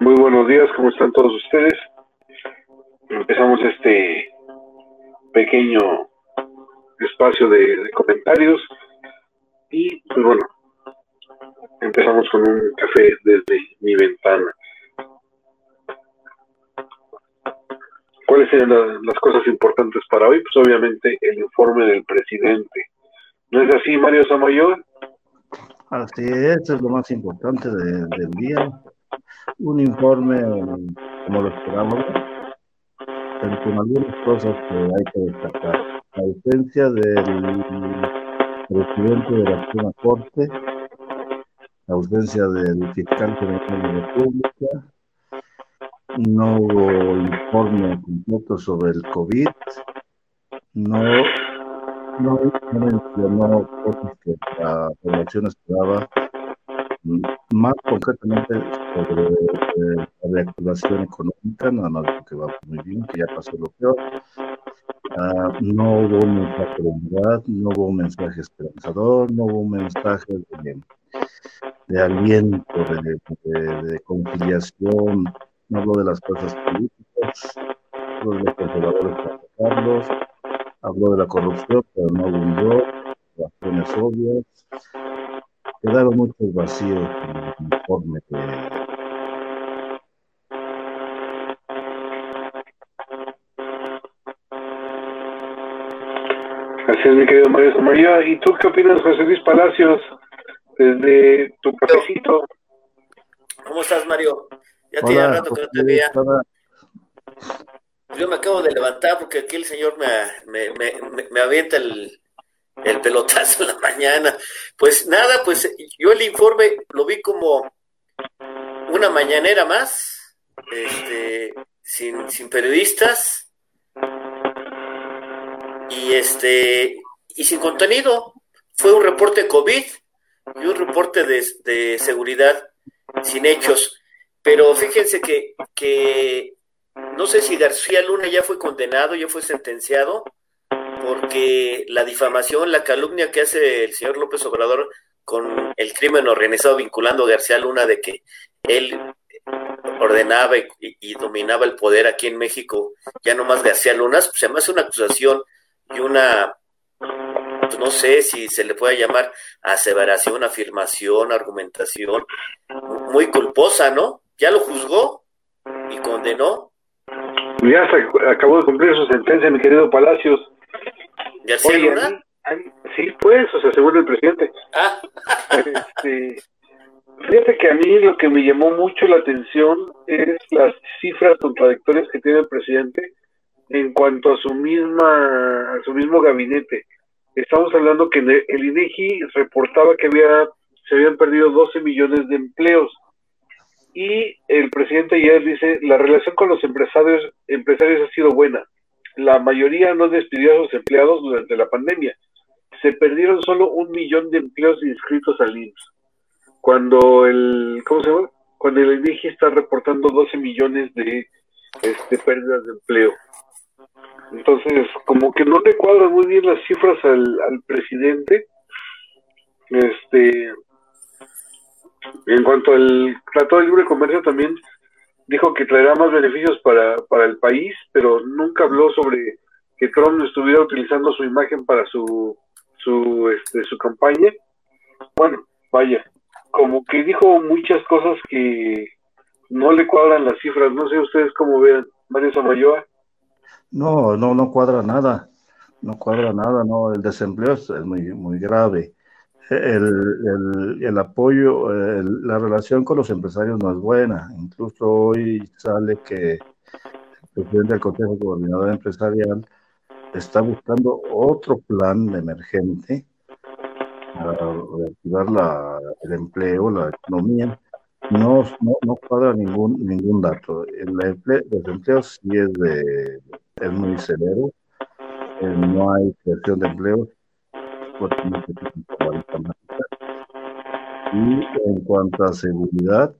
Muy buenos días, ¿cómo están todos ustedes? Empezamos este pequeño espacio de, comentarios y pues bueno, empezamos con un café desde mi ventana. ¿Cuáles serían las cosas importantes para hoy? Pues obviamente el informe del presidente. ¿No es así, Mario Samayoa? Así es, es lo más importante del día. Un informe como lo esperamos, pero con algunas cosas que hay que destacar. La ausencia del presidente de la Suprema Corte, la ausencia del fiscal general de la República, no hubo informe completo sobre el COVID, no no, mencionó cosas que la población esperaba, más concretamente sobre eh, la reactivación económica, nada más que va muy bien, que ya pasó lo peor. Ah, no hubo un mensaje de unidad, no hubo un mensaje esperanzador, no hubo un mensaje de, de aliento, de, de, conciliación, no habló de las cosas políticas, no de los conservadores para Carlos, habló de la corrupción, pero no abundó, razones obvias. Quedaron muchos vacíos en el informe que Así es, mi querido Mario María. ¿Y tú qué opinas, José Luis Palacios, desde tu cafecito? ¿Cómo estás, Mario? Ya tiene rato que no te veía. Yo me acabo de levantar porque aquí el señor me, me, avienta el, pelotazo en la mañana. Pues nada, pues yo el informe lo vi como una mañanera más, este, sin, sin periodistas y este y sin contenido. Fue un reporte COVID y un reporte de, de seguridad sin hechos. Pero fíjense que, que no sé si García Luna ya fue condenado, ya fue sentenciado, porque la difamación, la calumnia que hace el señor López Obrador con el crimen organizado vinculando a García Luna de que él ordenaba y, dominaba el poder aquí en México, ya no más García Luna, pues se me hace una acusación y una, pues no sé si se le puede llamar aseveración, afirmación, argumentación, muy culposa, ¿no? Ya lo juzgó y condenó ya se acabó de cumplir su sentencia, mi querido Palacios. ¿Ya Oye, sí, pues, o sea, según el presidente. Ah. Este, fíjate que a mí lo que me llamó mucho la atención es las cifras contradictorias que tiene el presidente en cuanto a su misma a su mismo gabinete. Estamos hablando que el INEGI reportaba que había se habían perdido 12 millones de empleos y el presidente ayer dice, la relación con los empresarios, empresarios ha sido buena. La mayoría no despidió a sus empleados durante la pandemia. Se perdieron solo un millón de empleos inscritos al IMSS. Cuando el, ¿cómo se llama? Cuando el INEGI está reportando 12 millones de este, pérdidas de empleo. Entonces, como que no le cuadran muy bien las cifras al, al presidente. Este, en cuanto al Tratado de Libre Comercio también dijo que traerá más beneficios para, para el país, pero nunca habló sobre que Trump estuviera utilizando su imagen para su su este, su campaña. Bueno, vaya, como que dijo muchas cosas que no le cuadran las cifras. No sé ustedes cómo vean, Mario Samayoa. No, no, no cuadra nada. No cuadra nada, no. El desempleo es muy, muy grave el, el, apoyo, la relación con los empresarios no es buena. Incluso hoy sale que el presidente del Consejo Coordinador Empresarial está buscando otro plan emergente para reactivar la, el empleo, la economía. No, no, no cuadra ningún, ningún dato. El desempleo sí es, de, es muy severo. Eh, no hay creación de empleos y en cuanto a seguridad,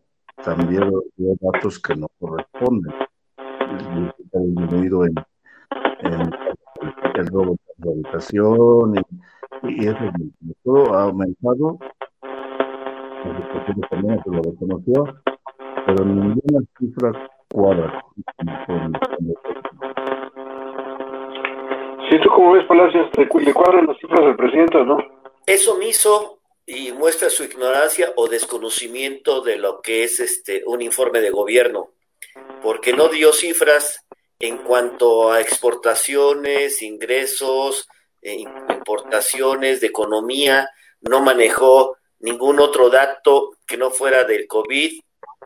también hay datos que no corresponden. Ha disminuido en, el robo de habitación y, eso todo ha aumentado. También se lo reconoció. pero ninguna cifra cuadra. Si tú como ves, Palacios, le cuadran las cifras del presidente, ¿no? Es omiso y muestra su ignorancia o desconocimiento de lo que es este un informe de gobierno, porque no dio cifras en cuanto a exportaciones, ingresos, eh, importaciones, de economía, no manejó ningún otro dato que no fuera del COVID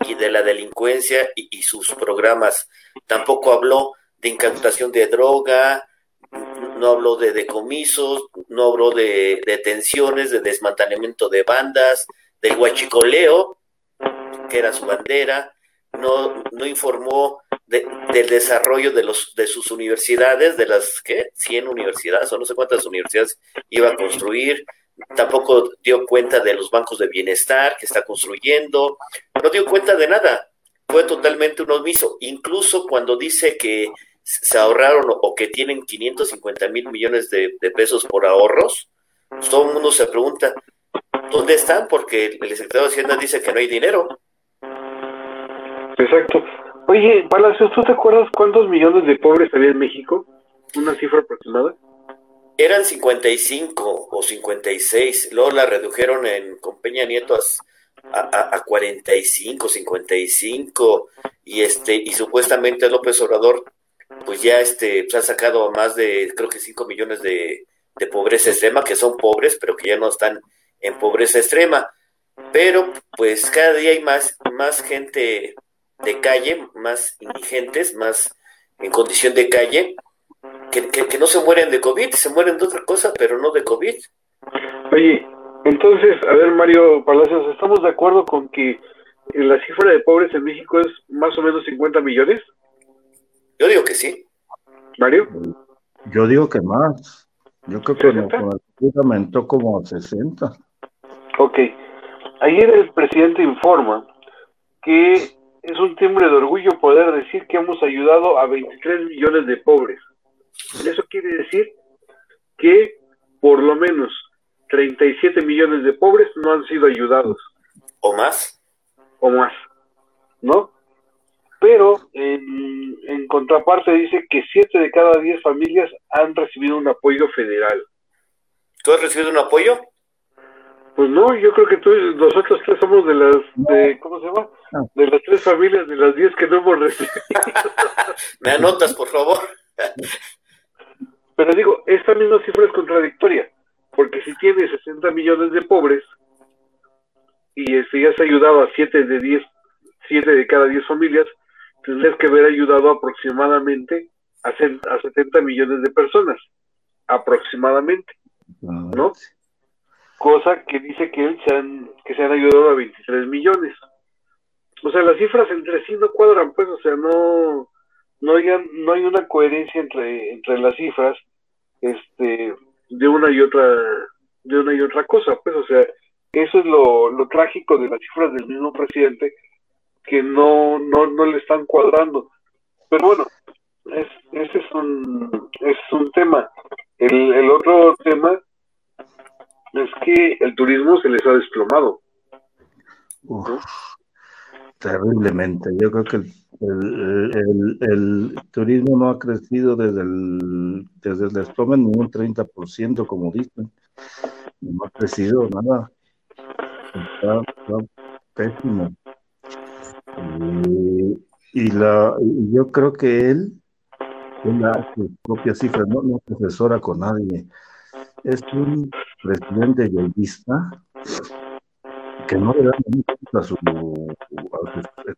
y de la delincuencia y, sus programas. Tampoco habló de incautación de droga, no habló de decomisos, no habló de detenciones, de desmantelamiento de bandas, del huachicoleo, que era su bandera, no, no informó del desarrollo de, los, de sus universidades, de las ¿qué? 100 universidades o no sé cuántas universidades iba a construir, tampoco dio cuenta de los bancos de bienestar que está construyendo, no dio cuenta de nada, fue totalmente un omiso, incluso cuando dice que se ahorraron o que tienen 550 mil millones de, pesos por ahorros, pues todo el mundo se pregunta, ¿dónde están? Porque el secretario de Hacienda dice que no hay dinero. Exacto. Oye, Palacios, ¿tú te acuerdas cuántos millones de pobres había en México? ¿Una cifra aproximada? Eran 55 o 56, luego la redujeron en, con Peña Nieto a, a, a 45, 55, y este, y supuestamente López Obrador, pues ya este, pues ha sacado más de, creo que 5 millones de, de pobreza extrema, que son pobres, pero que ya no están en pobreza extrema. Pero pues cada día hay más, más gente de calle, más indigentes, más en condición de calle, que, no se mueren de COVID, se mueren de otra cosa, pero no de COVID. Oye, entonces, a ver, Mario Palacios, ¿estamos de acuerdo con que la cifra de pobres en México es más o menos 50 millones? Yo digo que sí. ¿Mario? Yo digo que más. Yo creo que el aumentó como a 60. Ok. Ayer el presidente informa que es un timbre de orgullo poder decir que hemos ayudado a 23 millones de pobres. Eso quiere decir que por lo menos 37 millones de pobres no han sido ayudados. ¿O más? O más, ¿no? Pero en, en contraparte dice que 7 de cada 10 familias han recibido un apoyo federal. ¿Tú has recibido un apoyo? Pues no, yo creo que tú, nosotros tres somos de las, de, ¿cómo se llama? Ah. De las tres familias, de las 10 que no hemos recibido. ¿Me anotas, por favor? Pero digo, esta misma cifra es contradictoria, porque si tienes 60 millones de pobres y este, ya has ayudado a 7 de 10, 7 de cada 10 familias, tendrías que haber ayudado aproximadamente a, a 70 millones de personas, aproximadamente, ¿no? Cosa que dice que, él se han, que se han ayudado a 23 millones. O sea, las cifras entre sí no cuadran, pues, o sea, no, no hay, no hay una coherencia entre, entre las cifras este de una y otra de una y otra cosa pues o sea eso es lo, lo trágico de las cifras del mismo presidente que no no no le están cuadrando pero bueno es, ese es un es un tema el, el otro tema es que el turismo se les ha desplomado terriblemente yo creo que el el, el, turismo no ha crecido desde el, desde el desplome ni un 30%, como dicen. No ha crecido nada. Está, pésimo. Y, la, yo creo que él tiene su propia cifra, no, no profesora con nadie. Es un presidente yolista que no le da a, a sus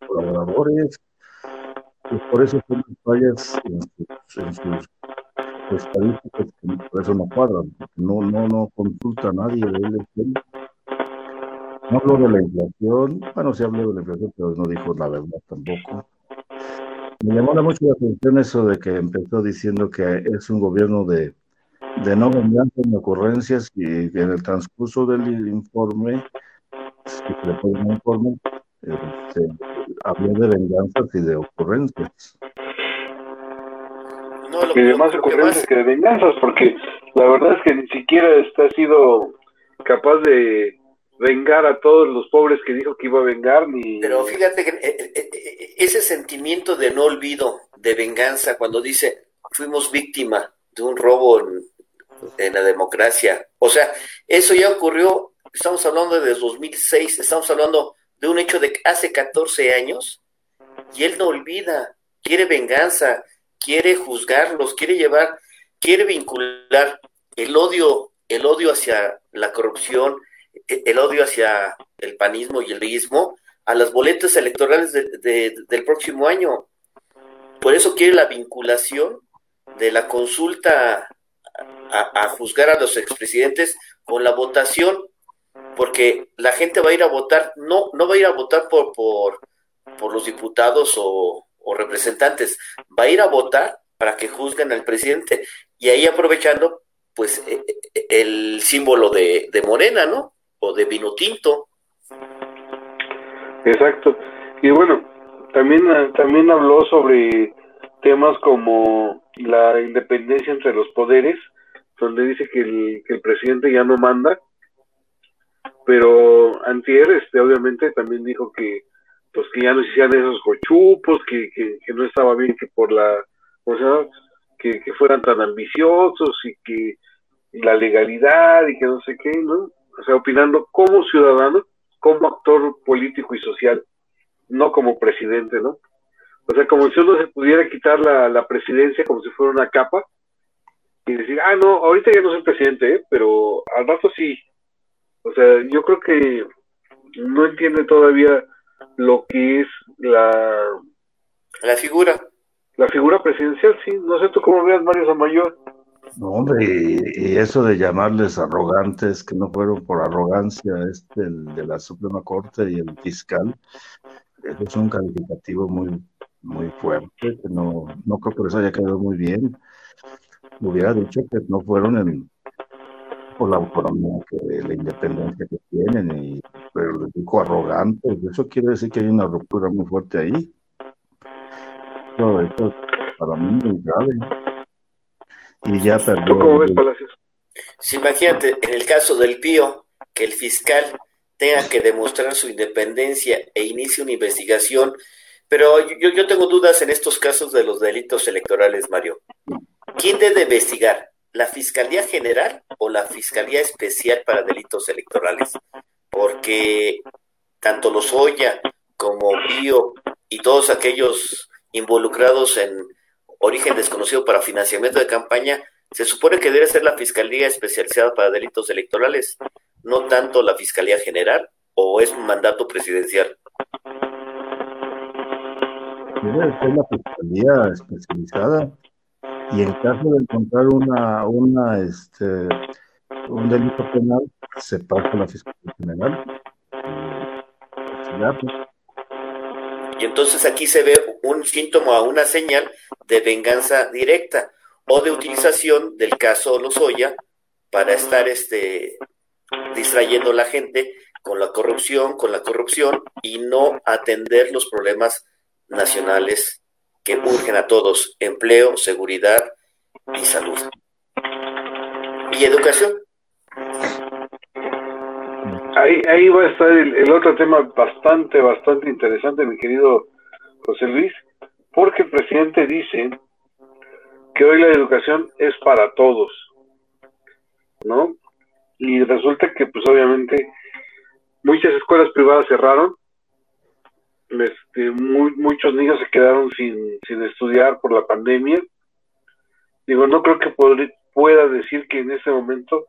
colaboradores, por eso son fallas en sus, estadísticas por eso no cuadran, no, no, no consulta a nadie de él. No habló de la inflación, bueno, sí habló de la inflación, pero no dijo la verdad tampoco. Me llamó mucho la atención eso de que empezó diciendo que es un gobierno de, de no venganza ni ocurrencias y que en el transcurso del informe, que se le pone un informe, este, habló de venganzas y de ocurrencias. y de más ocurrencias que de venganzas, porque la verdad es que ni siquiera está sido capaz de, vengar a todos los pobres que dijo que iba a vengar, ni... Pero fíjate que eh, eh, eh, ese sentimiento de no olvido, de venganza, cuando dice, fuimos víctima de un robo en, la democracia, o sea, eso ya ocurrió, estamos hablando de 2006, estamos hablando de un hecho de hace 14 años, y él no olvida, quiere venganza, quiere juzgarlos, quiere llevar, quiere vincular el odio, el odio hacia la corrupción, el odio hacia el panismo y el leísmo a las boletas electorales del próximo año. Por eso quiere la vinculación de la consulta a, juzgar a los expresidentes con la votación, porque la gente va a ir a votar, no, no va a ir a votar por, por, por los diputados o, o representantes, va a ir a votar para que juzguen al presidente y ahí aprovechando pues e, e, el símbolo de, de Morena, ¿no? O de vino tinto. Exacto. Y bueno, también, también habló sobre temas como la independencia entre los poderes, donde dice que el, que el presidente ya no manda, pero Antier, este, obviamente, también dijo que pues que ya no hicieran esos cochupos, que, que, no estaba bien que por la, o sea, que, que fueran tan ambiciosos y que la legalidad y que no sé qué, ¿no? O sea, opinando como ciudadano, como actor político y social, no como presidente, ¿no? O sea, como si uno se pudiera quitar la, la presidencia como si fuera una capa y decir, ah, no, ahorita ya no soy presidente, ¿eh? pero al rato sí. O sea, yo creo que no entiende todavía lo que es la... La figura. La figura presidencial, sí. No sé tú cómo veas, Mario Samayor. No, hombre, y, eso de llamarles arrogantes, que no fueron por arrogancia, este, de la Suprema Corte y el fiscal, eso es un calificativo muy, muy fuerte, que no, no creo que eso haya quedado muy bien. Hubiera dicho que no fueron por la autonomía, que la independencia que tienen, y, pero les dijo arrogantes, eso quiere decir que hay una ruptura muy fuerte ahí. Todo esto para mí muy grave. Y ya perdió. cómo ves, Palacios? Sí, imagínate, en el caso del Pío, que el fiscal tenga que demostrar su independencia e inicie una investigación, pero yo, yo tengo dudas en estos casos de los delitos electorales, Mario. ¿Quién debe investigar? ¿La Fiscalía General o la Fiscalía Especial para Delitos Electorales? Porque tanto los Oya como Pío y todos aquellos involucrados en origen desconocido para financiamiento de campaña, se supone que debe ser la Fiscalía Especializada para Delitos Electorales, no tanto la Fiscalía General, o es un mandato presidencial. Debe ser la Fiscalía Especializada y en caso de encontrar una, una este, un delito penal, se pasa a la Fiscalía General. Y entonces aquí se ve un síntoma, una señal de venganza directa o de utilización del caso Lozoya para estar este, distrayendo a la gente con la corrupción, con la corrupción y no atender los problemas nacionales que urgen a todos, empleo, seguridad y salud. Y educación. Ahí, ahí va a estar el, otro tema bastante, bastante interesante, mi querido José Luis, porque el presidente dice que hoy la educación es para todos, ¿no? Y resulta que, pues obviamente, muchas escuelas privadas cerraron, este, muchos niños se quedaron sin, sin estudiar por la pandemia. Digo, no creo que pueda decir que en ese momento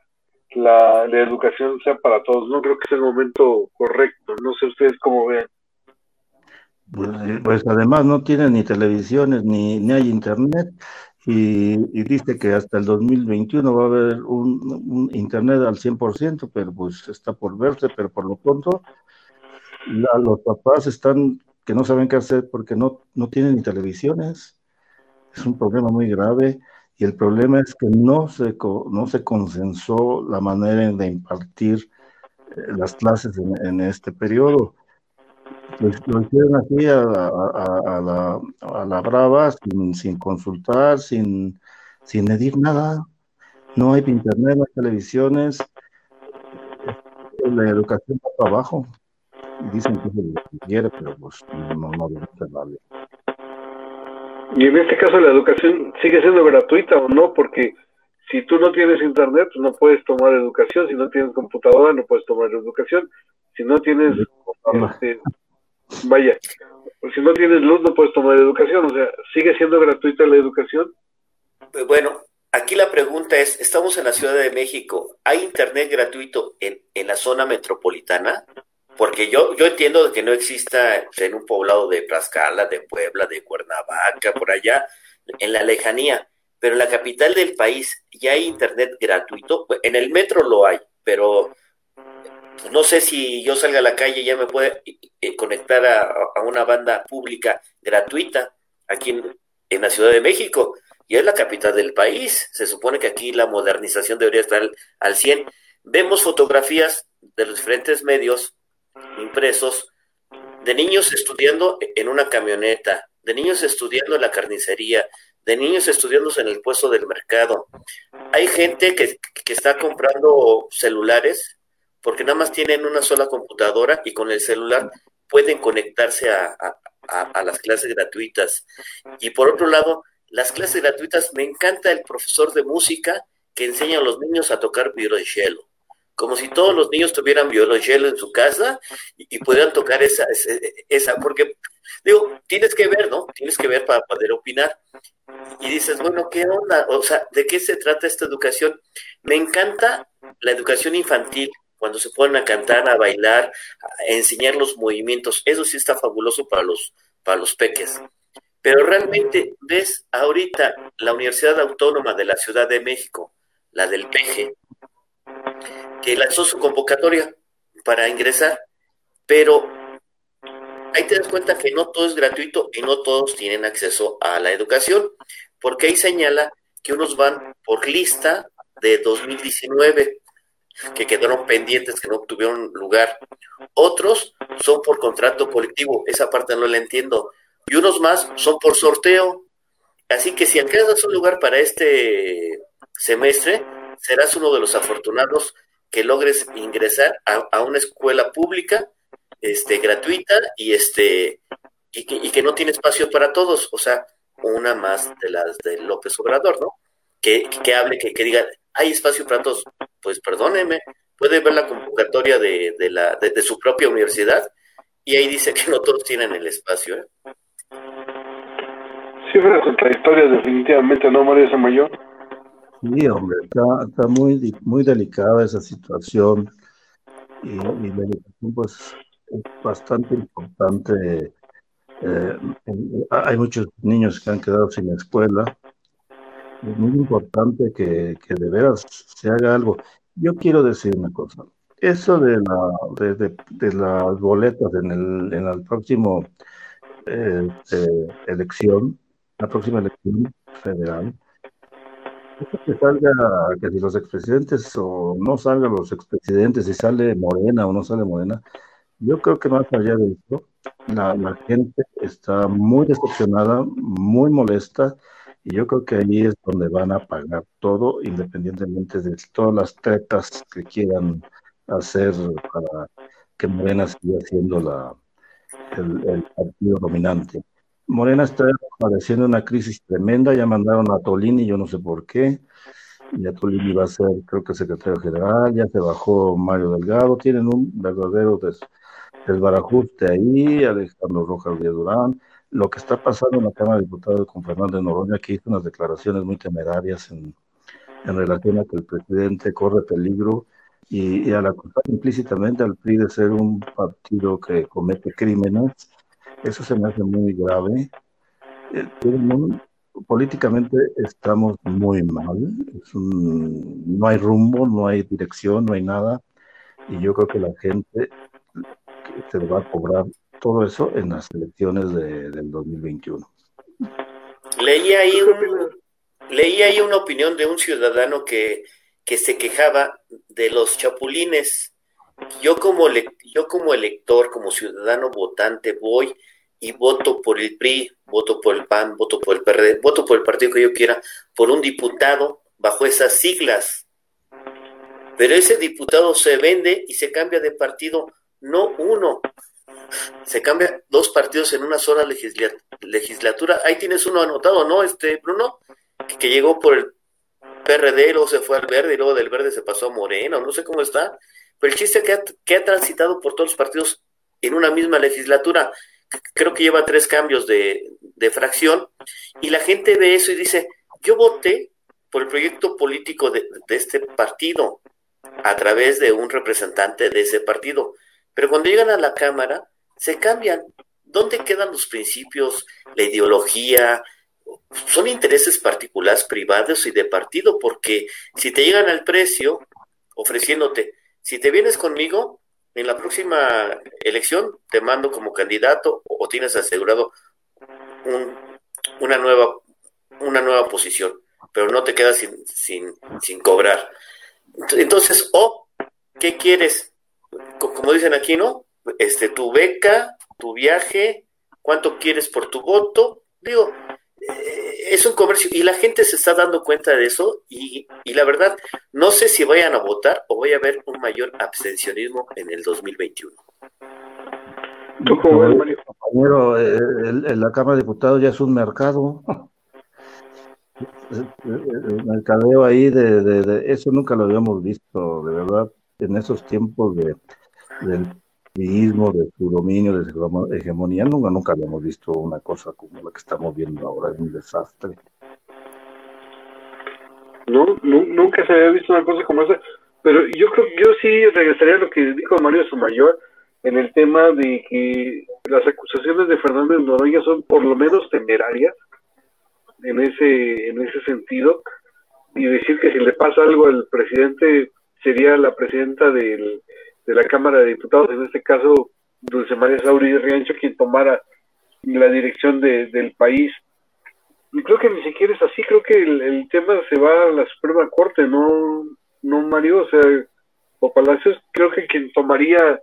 la, educación sea para todos. No creo que sea el momento correcto. No sé ustedes cómo vean. Pues, además no tiene ni televisiones ni, ni hay internet y, dice que hasta el 2021 va a haber un, internet al 100%, pero pues está por verse, pero por lo pronto los papás están que no saben qué hacer porque no, no tienen ni televisiones. Es un problema muy grave y el problema es que no se, no se consensó la manera de impartir eh, las clases en, este periodo. Lo, hicieron así a, la, a la brava, sin, sin consultar, sin, sin medir nada. No hay internet, no hay televisiones. la educación va para abajo. Dicen que es lo que quiere, pero pues no, no debe ser vale. Y en este caso la educación sigue siendo gratuita o no, porque si tú no tienes internet, pues no puedes tomar educación, si no tienes computadora, no puedes tomar educación, si no tienes, este, vaya, si no tienes luz, no puedes tomar educación, o sea, ¿sigue siendo gratuita la educación? Pues bueno, aquí la pregunta es, estamos en la Ciudad de México, ¿hay internet gratuito en, en la zona metropolitana? Porque yo, yo entiendo que no exista en un poblado de Tlaxcala, de Puebla, de Cuernavaca, por allá, en la lejanía, pero en la capital del país ya hay internet gratuito. En el metro lo hay, pero no sé si yo salga a la calle ya me puede eh, conectar a, una banda pública gratuita aquí en, la Ciudad de México. Y es la capital del país. Se supone que aquí la modernización debería estar al, al 100. Vemos fotografías de los diferentes medios impresos de niños estudiando en una camioneta, de niños estudiando en la carnicería, de niños estudiando en el puesto del mercado. Hay gente que, está comprando celulares porque nada más tienen una sola computadora y con el celular pueden conectarse a, las clases gratuitas. Y por otro lado, las clases gratuitas, me encanta el profesor de música que enseña a los niños a tocar violonchelo como si todos los niños tuvieran violonchelo en su casa y, pudieran tocar esa, esa, porque digo, tienes que ver, ¿no? Tienes que ver para poder opinar. Y dices, bueno, ¿qué onda? O sea, ¿de qué se trata esta educación? Me encanta la educación infantil, cuando se ponen a cantar, a bailar, a enseñar los movimientos. Eso sí está fabuloso para los, para los peques. Pero realmente ves ahorita la Universidad Autónoma de la Ciudad de México, la del PG, que lanzó su convocatoria para ingresar, pero ahí te das cuenta que no todo es gratuito y no todos tienen acceso a la educación, porque ahí señala que unos van por lista de 2019, que quedaron pendientes, que no tuvieron lugar. Otros son por contrato colectivo, esa parte no la entiendo. Y unos más son por sorteo. Así que si alcanzas un lugar para este semestre, serás uno de los afortunados que logres ingresar a, una escuela pública este, gratuita y, este, y que, y, que, no tiene espacio para todos, o sea, una más de las de López Obrador, ¿no? Que, que hable, que, que diga, hay espacio para todos, pues perdóneme, puede ver la convocatoria de, de la, de, su propia universidad y ahí dice que no todos tienen el espacio. ¿eh? Cifras contradictorias definitivamente, ¿no, María Mayor? Sí, hombre, está, muy, muy delicada esa situación y, la educación pues es bastante importante. Eh, hay muchos niños que han quedado sin escuela. Es muy importante que, de veras se haga algo. Yo quiero decir una cosa. Eso de, la, de, las boletas en el, en el próximo eh, eh, elección, la próxima elección federal, que salga, que si los expresidentes o no salgan los expresidentes, si sale Morena o no sale Morena, yo creo que más allá de esto, la, la gente está muy decepcionada, muy molesta, y yo creo que ahí es donde van a pagar todo, independientemente de todas las tretas que quieran hacer para que Morena siga siendo la, el, el partido dominante. Morena está padeciendo una crisis tremenda, ya mandaron a Tolini, yo no sé por qué, ya Tolini va a ser, creo que secretario general, ya se bajó Mario Delgado, tienen un verdadero des, desbarajuste ahí, Alejandro Rojas de Durán, lo que está pasando en la Cámara de Diputados con Fernando Noroña, que hizo unas declaraciones muy temerarias en, en relación a que el presidente corre peligro y, y al acusar implícitamente al PRI de ser un partido que comete crímenes, eso se me hace muy grave. Eh, políticamente estamos muy mal. no hay rumbo, no hay dirección, no hay nada. Y yo creo que la gente se va a cobrar todo eso en las elecciones de, del 2021. Leí ahí, leí ahí una opinión de un ciudadano que, que se quejaba de los chapulines. Yo como, yo como elector, como ciudadano votante, voy y voto por el PRI, voto por el PAN, voto por el PRD, voto por el partido que yo quiera, por un diputado bajo esas siglas. Pero ese diputado se vende y se cambia de partido, no uno, se cambia dos partidos en una sola legislatura. Ahí tienes uno anotado, ¿no, este Bruno? Que, llegó por el PRD, luego se fue al verde y luego del verde se pasó a Moreno, no sé cómo está. Pero el chiste que ha, que ha transitado por todos los partidos en una misma legislatura, creo que lleva tres cambios de, de fracción, y la gente ve eso y dice, yo voté por el proyecto político de, de este partido a través de un representante de ese partido. Pero cuando llegan a la Cámara, se cambian. ¿Dónde quedan los principios, la ideología? Son intereses particulares, privados y de partido, porque si te llegan al precio ofreciéndote, si te vienes conmigo, en la próxima elección te mando como candidato o tienes asegurado una, nueva, una nueva posición, pero no te quedas sin, sin, sin cobrar. Entonces, o, ¿qué quieres? Como dicen aquí, ¿no? Este, tu beca, tu viaje, cuánto quieres por tu voto. Digo, eh, es un comercio y la gente se está dando cuenta de eso y, y, la verdad, no sé si vayan a votar o voy a ver un mayor abstencionismo en el 2021. ¿Tú Compañero, eh, el, la Cámara de Diputados ya es un mercado. El mercadeo ahí de, de, eso nunca lo habíamos visto, de verdad, en esos tiempos de, del de su dominio, de su hegemonía, nunca, nunca habíamos visto una cosa como la que estamos viendo ahora, es un desastre. No, nunca se había visto una cosa como esa, pero yo creo yo sí regresaría a lo que dijo Mario Sumayor en el tema de que las acusaciones de Fernández Noroña son por lo menos temerarias en ese en ese sentido y decir que si le pasa algo al presidente sería la presidenta del de la Cámara de Diputados, en este caso Dulce María Sauri Riancho, quien tomara la dirección de, del país. Y creo que ni siquiera es así, creo que el, tema se va a la Suprema Corte, no, no Mario, o sea, o Palacios, creo que quien tomaría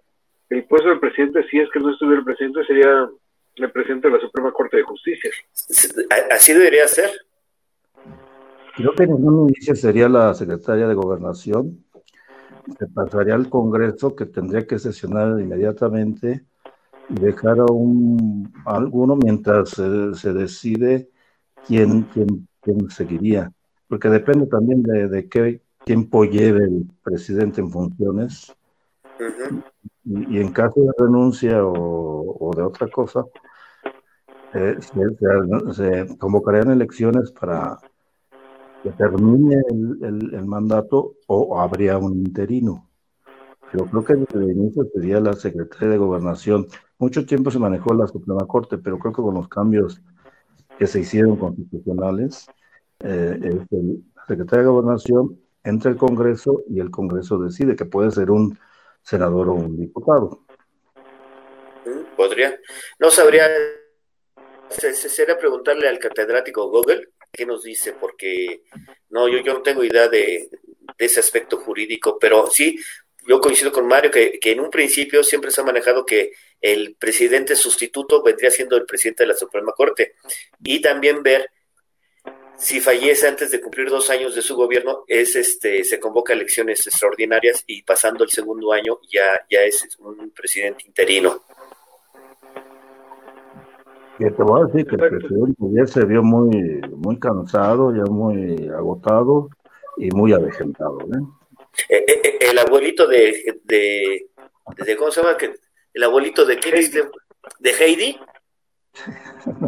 el puesto del presidente, si es que no estuviera el presidente, sería el presidente de la Suprema Corte de Justicia. Así debería ser. Creo que en un inicio sería la secretaria de Gobernación, se pasaría al Congreso que tendría que sesionar inmediatamente y dejar a un alguno mientras se, decide quién, quién, quién, seguiría, porque depende también de, de qué tiempo lleve el presidente en funciones. y, en caso de renuncia o, de otra cosa, eh, se, se, convocarían elecciones para que termine el, mandato o habría un interino. Yo creo que desde el inicio sería la Secretaría de Gobernación. Mucho tiempo se manejó la Suprema Corte, pero creo que con los cambios que se hicieron constitucionales, eh, la Secretaría de Gobernación entra el Congreso y el Congreso decide que puede ser un senador o un diputado. Podría. No sabría. Sería preguntarle al catedrático Google qué nos dice, porque no, yo, yo no tengo idea de, ese aspecto jurídico, pero sí, yo coincido con Mario que, en un principio siempre se ha manejado que el presidente sustituto vendría siendo el presidente de la Suprema Corte y también ver si fallece antes de cumplir dos años de su gobierno es este se convoca elecciones extraordinarias y pasando el segundo año ya ya es un presidente interino que te voy a decir que el presidente ya se vio muy, muy cansado, ya muy agotado y muy avejentado. ¿eh? Eh, eh, el abuelito de, de, ¿cómo se llama? ¿El abuelito de quién ¿De Heidi?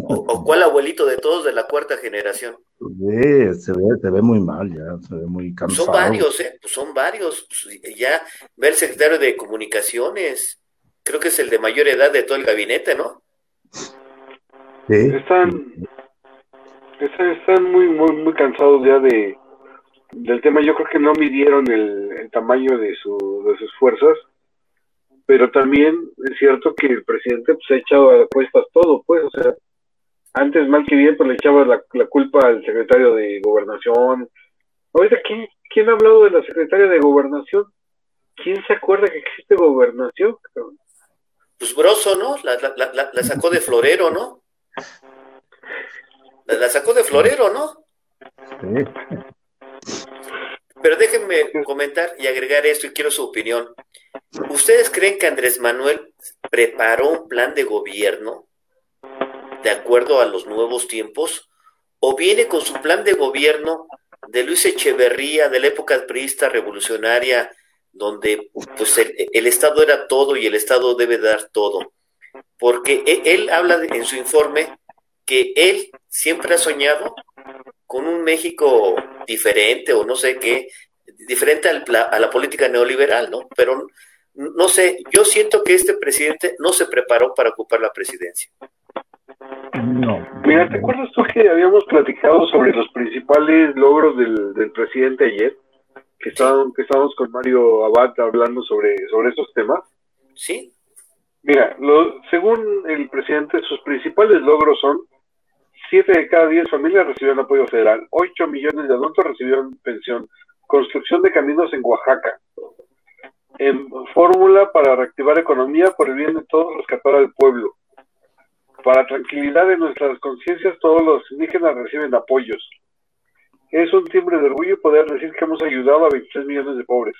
¿O, cuál abuelito de todos de la cuarta generación? Sí, se ve, se ve muy mal ya, se ve muy cansado. Son varios, ¿eh? Pues son varios. Pues, ya ve el secretario de Comunicaciones, creo que es el de mayor edad de todo el gabinete, ¿no? Están, están, muy, muy, muy cansados ya de del tema. Yo creo que no midieron el, tamaño de, su, de sus fuerzas, pero también es cierto que el presidente pues, ha echado a cuestas todo, pues, o sea, antes mal que bien, pues le echaba la, culpa al secretario de Gobernación. Ahorita, ¿quién, ¿quién ha hablado de la secretaria de Gobernación? ¿Quién se acuerda que existe Gobernación? Pues Broso, ¿no? La, la, la sacó de Florero, ¿no? La, sacó de florero, ¿no? Pero déjenme comentar y agregar esto y quiero su opinión. ¿Ustedes creen que Andrés Manuel preparó un plan de gobierno de acuerdo a los nuevos tiempos o viene con su plan de gobierno de Luis Echeverría, de la época priista revolucionaria, donde pues el, Estado era todo y el Estado debe dar todo? Porque él, él habla en su informe que él siempre ha soñado con un México diferente o no sé qué, diferente a la política neoliberal, ¿no? Pero no sé, yo siento que este presidente no se preparó para ocupar la presidencia. No. Mira, ¿te acuerdas tú que habíamos platicado sobre los principales logros del, presidente ayer? Que, estábamos, que estábamos con Mario Abad hablando sobre, sobre esos temas. Sí. Mira, lo, según el presidente, sus principales logros son 7 de cada 10 familias recibieron apoyo federal, 8 millones de adultos recibieron pensión, construcción de caminos en Oaxaca, en fórmula para reactivar economía por el bien de todos, rescatar al pueblo. Para tranquilidad de nuestras conciencias, todos los indígenas reciben apoyos. Es un timbre de orgullo poder decir que hemos ayudado a 23 millones de pobres.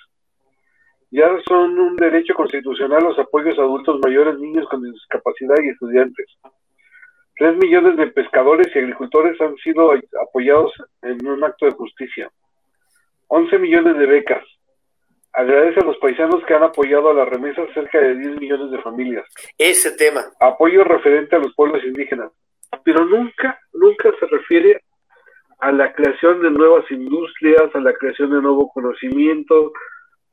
Ya son un derecho constitucional los apoyos a adultos mayores, niños con discapacidad y estudiantes. Tres millones de pescadores y agricultores han sido apoyados en un acto de justicia. 11 millones de becas. Agradece a los paisanos que han apoyado a las remesas cerca de 10 millones de familias. Ese tema. Apoyo referente a los pueblos indígenas. Pero nunca, nunca se refiere a la creación de nuevas industrias, a la creación de nuevo conocimiento,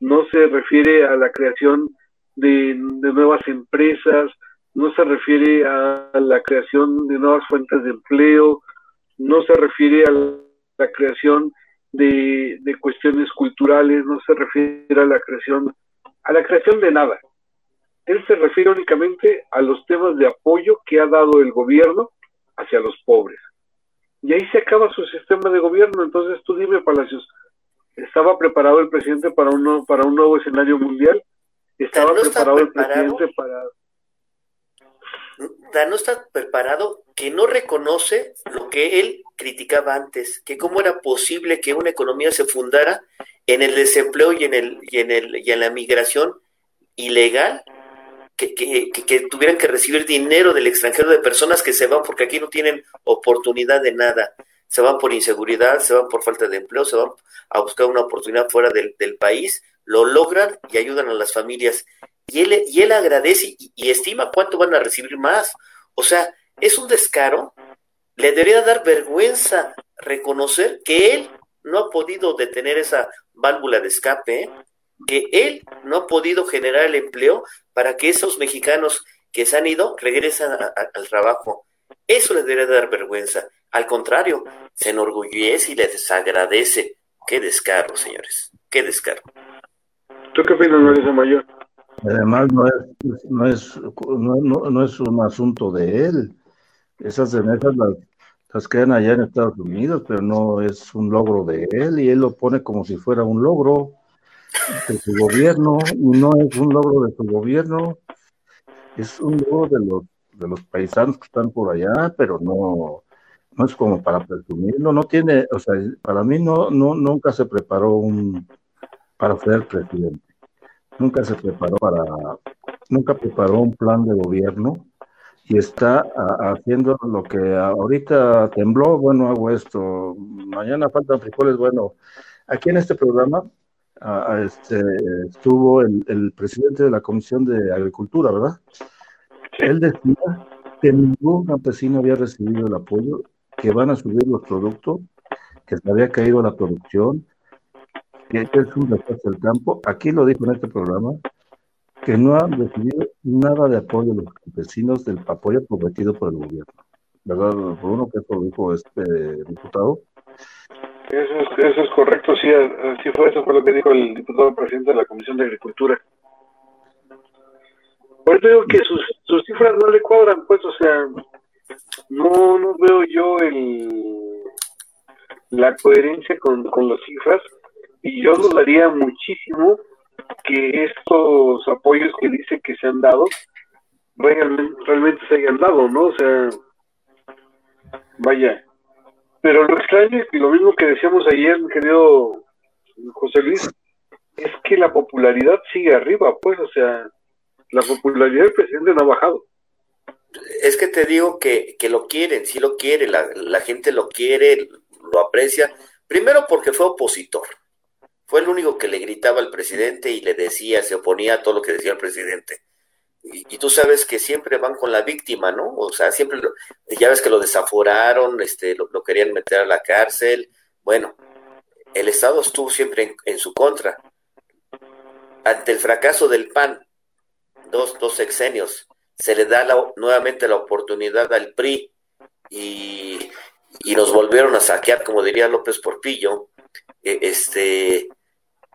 no se refiere a la creación de, nuevas empresas, no se refiere a la creación de nuevas fuentes de empleo, no se refiere a la creación de, de, cuestiones culturales, no se refiere a la creación, a la creación de nada. Él se refiere únicamente a los temas de apoyo que ha dado el gobierno hacia los pobres. Y ahí se acaba su sistema de gobierno. Entonces tú dime, Palacios, ¿estaba preparado el presidente para un, para un nuevo escenario mundial? ¿Estaba preparado el presidente para no está preparado, que no reconoce lo que él criticaba antes, que cómo era posible que una economía se fundara en el desempleo y en, el, y en, el, y en la migración ilegal, que, que, que, tuvieran que recibir dinero del extranjero de personas que se van porque aquí no tienen oportunidad de nada, se van por inseguridad, se van por falta de empleo, se van a buscar una oportunidad fuera del, del país, lo logran y ayudan a las familias y él, y él agradece y, estima cuánto van a recibir más. O sea, es un descaro. Le debería dar vergüenza reconocer que él no ha podido detener esa válvula de escape, que él no ha podido generar el empleo para que esos mexicanos que se han ido regresen al trabajo. Eso le debería dar vergüenza. Al contrario, se enorgullece y le desagradece. Qué descaro, señores. Qué descaro. ¿Tú qué opinas, Marisa Mayor? Además, no es, no es, no, no, es un asunto de él. Esas remesas las, las quedan allá en Estados Unidos, pero no es un logro de él y él lo pone como si fuera un logro de su gobierno y no es un logro de su gobierno, es un logro de los, de los paisanos que están por allá, pero no, no es como para presumirlo, no tiene, o sea, para mí no, no, nunca se preparó un, para ser presidente. Nunca se preparó para, nunca preparó un plan de gobierno y está haciendo lo que ahorita tembló, bueno, hago esto, mañana faltan frijoles, bueno, aquí en este programa este, estuvo el, presidente de la Comisión de Agricultura, ¿verdad? Él decía que ningún campesino había recibido el apoyo, que van a subir los productos, que se había caído la producción, que es un desastre del campo, aquí lo dijo en este programa, que no han recibido nada de apoyo de los campesinos del apoyo prometido por el gobierno. ¿Verdad, por uno que eso dijo este diputado? Eso es, eso es correcto, sí, así fue, eso fue lo que dijo el diputado presidente de la Comisión de Agricultura. Por eso digo que sus, sus cifras no le cuadran, pues, o sea, no, no veo yo el, la coherencia con, con las cifras y yo dudaría muchísimo que estos apoyos que dice que se han dado realmente, realmente se hayan dado, ¿no? O sea, vaya. Pero lo extraño es que lo mismo que decíamos ayer, mi querido José Luis, es que la popularidad sigue arriba, pues, o sea, la popularidad del presidente no ha bajado. Es que te digo que, que lo quieren, sí lo quiere, la, la gente lo quiere, lo aprecia, primero porque fue opositor, fue el único que le gritaba al presidente y le decía, se oponía a todo lo que decía el presidente. Y, tú sabes que siempre van con la víctima, ¿no? O sea, siempre, ya ves que lo desaforaron, este, lo, querían meter a la cárcel. Bueno, el Estado estuvo siempre en, su contra. Ante el fracaso del PAN, dos, dos sexenios, se le da nuevamente la oportunidad al PRI y, y, nos volvieron a saquear, como diría López Porpillo, e, este,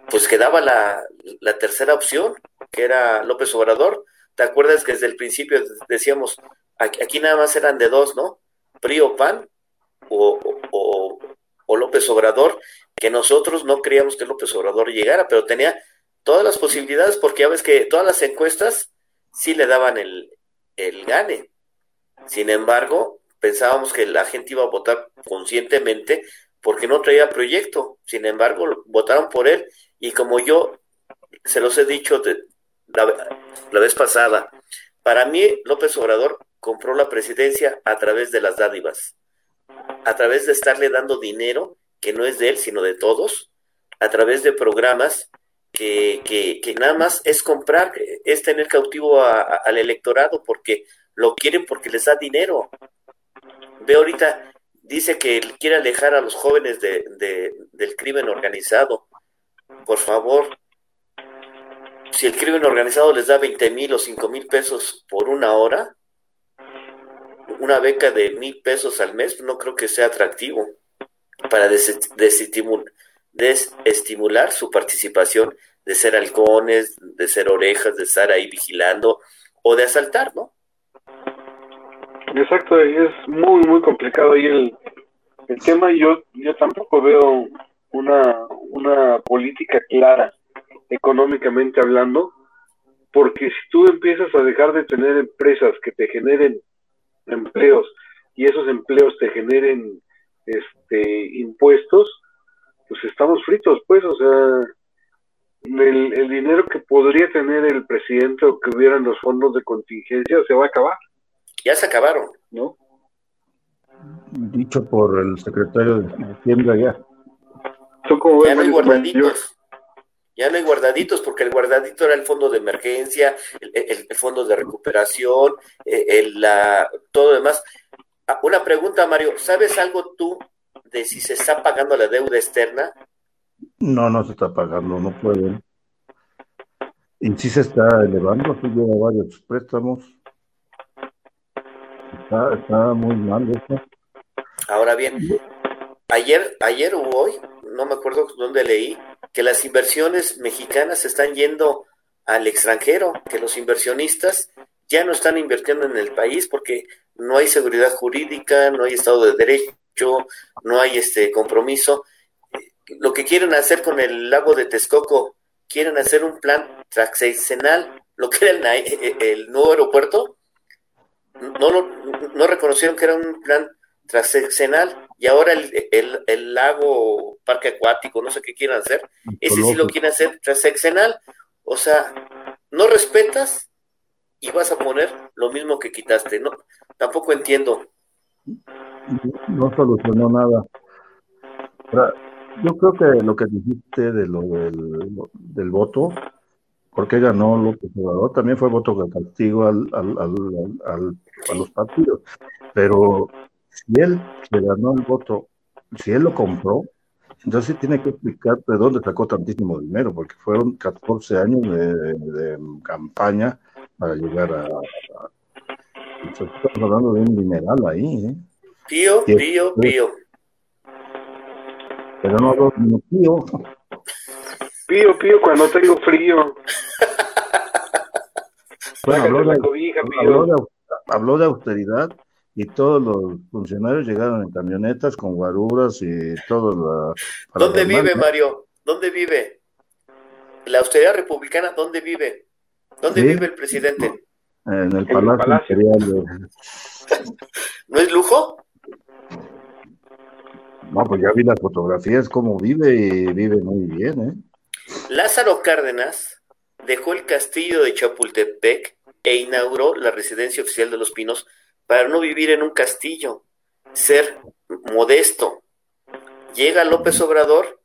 pues quedaba la, la tercera opción, que era López Obrador, ¿Te acuerdas que desde el principio decíamos, aquí, nada más eran de dos, ¿no? PRI o PAN o, o, López Obrador, que nosotros no creíamos que López Obrador llegara, pero tenía todas las posibilidades porque ya ves que todas las encuestas sí le daban el, el gane. Sin embargo, pensábamos que la gente iba a votar conscientemente porque no traía proyecto. Sin embargo, votaron por él y como yo se los he dicho de, la, vez pasada. Para mí, López Obrador compró la presidencia a través de las dádivas, a través de estarle dando dinero que no es de él, sino de todos, a través de programas que, que, nada más es comprar, es tener cautivo al electorado porque lo quieren porque les da dinero. Ve ahorita, dice que quiere alejar a los jóvenes de, del crimen organizado. Por favor, si el crimen organizado les da 20 mil o 5 mil pesos por una hora, una beca de mil pesos al mes, no creo que sea atractivo para desestimular su participación de ser halcones, de ser orejas, de estar ahí vigilando o de asaltar, ¿no? Exacto, es muy, muy complicado ahí el, el tema. Yo, yo tampoco veo una, una política clara económicamente hablando, porque si tú empiezas a dejar de tener empresas que te generen empleos y esos empleos te generen este impuestos, pues estamos fritos, pues, o sea, el, el dinero que podría tener el presidente o que hubieran los fondos de contingencia se va a acabar. Ya se acabaron, ¿no? Dicho por el secretario de Hacienda ya. Son como ya no hay guardaditos ya no hay guardaditos, porque el guardadito era el fondo de emergencia, el, fondo de recuperación, eh, el, la, todo demás. Ah, una pregunta, Mario, ¿sabes algo tú de si se está pagando la deuda externa? No, no se está pagando, no pueden. Y sí se está elevando, se lleva varios préstamos. Está, está muy mal eso. Ahora bien, ayer, ayer o hoy, no me acuerdo dónde leí, que las inversiones mexicanas están yendo al extranjero, que los inversionistas ya no están invirtiendo en el país porque no hay seguridad jurídica, no hay Estado de Derecho, no hay este compromiso. Lo que quieren hacer con el lago de Texcoco, quieren hacer un plan transeccional, lo que era el, el nuevo aeropuerto, no, lo, no reconocieron que era un plan transeccional y ahora el, el, lago, parque acuático, no sé qué quieran hacer, ese sí lo quieren hacer transeccional. O sea, no respetas y vas a poner lo mismo que quitaste. No, tampoco entiendo. No solucionó nada. Yo creo que lo que dijiste de lo del, del voto, porque ganó López Obrador, también fue voto de castigo al, al, al, a los partidos. Pero si él le ganó el voto, si él lo compró, entonces tiene que explicar de dónde sacó tantísimo dinero, porque fueron 14 años de, campaña para llegar a, Estamos hablando de un dineral ahí, ¿eh? Pío, pío, pío. Pero no hablo de pío. Pío, pío, cuando tengo frío. Bueno, habló de, habló de austeridad y todos los funcionarios llegaron en camionetas con guaruras y todo. La, ¿Dónde vive, Mario? ¿Dónde vive? La austeridad republicana, ¿dónde vive? ¿Dónde vive el presidente? En el Palacio, ¿No es lujo? No, pues ya vi las fotografías, cómo vive y vive muy bien, ¿eh? Lázaro Cárdenas dejó el castillo de Chapultepec e inauguró la residencia oficial de los Pinos para no vivir en un castillo, ser modesto. Llega López Obrador,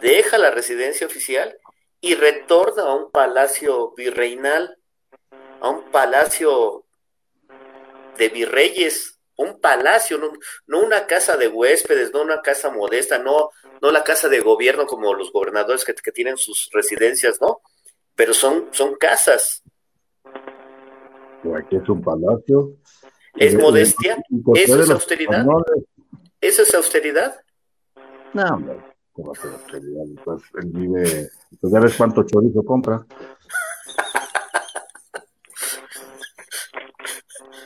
deja la residencia oficial y retorna a un palacio virreinal, a un palacio de virreyes, un palacio, no, una casa de huéspedes, no una casa modesta, no, no la casa de gobierno como los gobernadores que, tienen sus residencias, ¿no? Pero son, son casas. Aquí es un palacio. ¿Es modestia? ¿Eso es austeridad? ¿Eso es austeridad? No, hombre, Pues él vive, pues ya ves cuánto chorizo compra.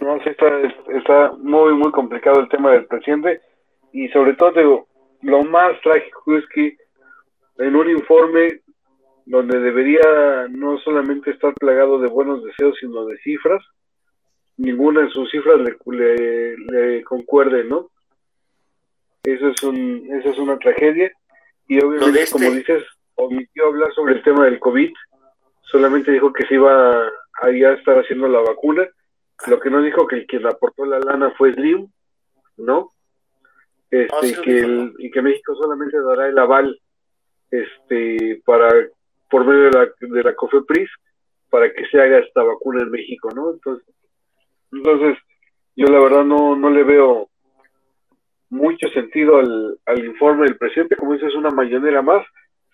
No, sí, está, está muy, muy complicado el tema del presidente y sobre todo, digo, lo más trágico es que en un informe donde debería no solamente estar plagado de buenos deseos, sino de cifras, ninguna de sus cifras le, le, concuerde, ¿no? Eso es, un, eso es una tragedia y obviamente, como este dices, omitió hablar sobre el tema del COVID, solamente dijo que se iba a ya estar haciendo la vacuna lo que no dijo que quien aportó la lana fue Slim, ¿no? Este, y, que y que México solamente dará el aval este para por medio de la, de la COFEPRIS para que se haga esta vacuna en México, ¿no? Entonces, entonces yo la verdad no, no le veo mucho sentido al, al informe del presidente, como dices, una mañanera más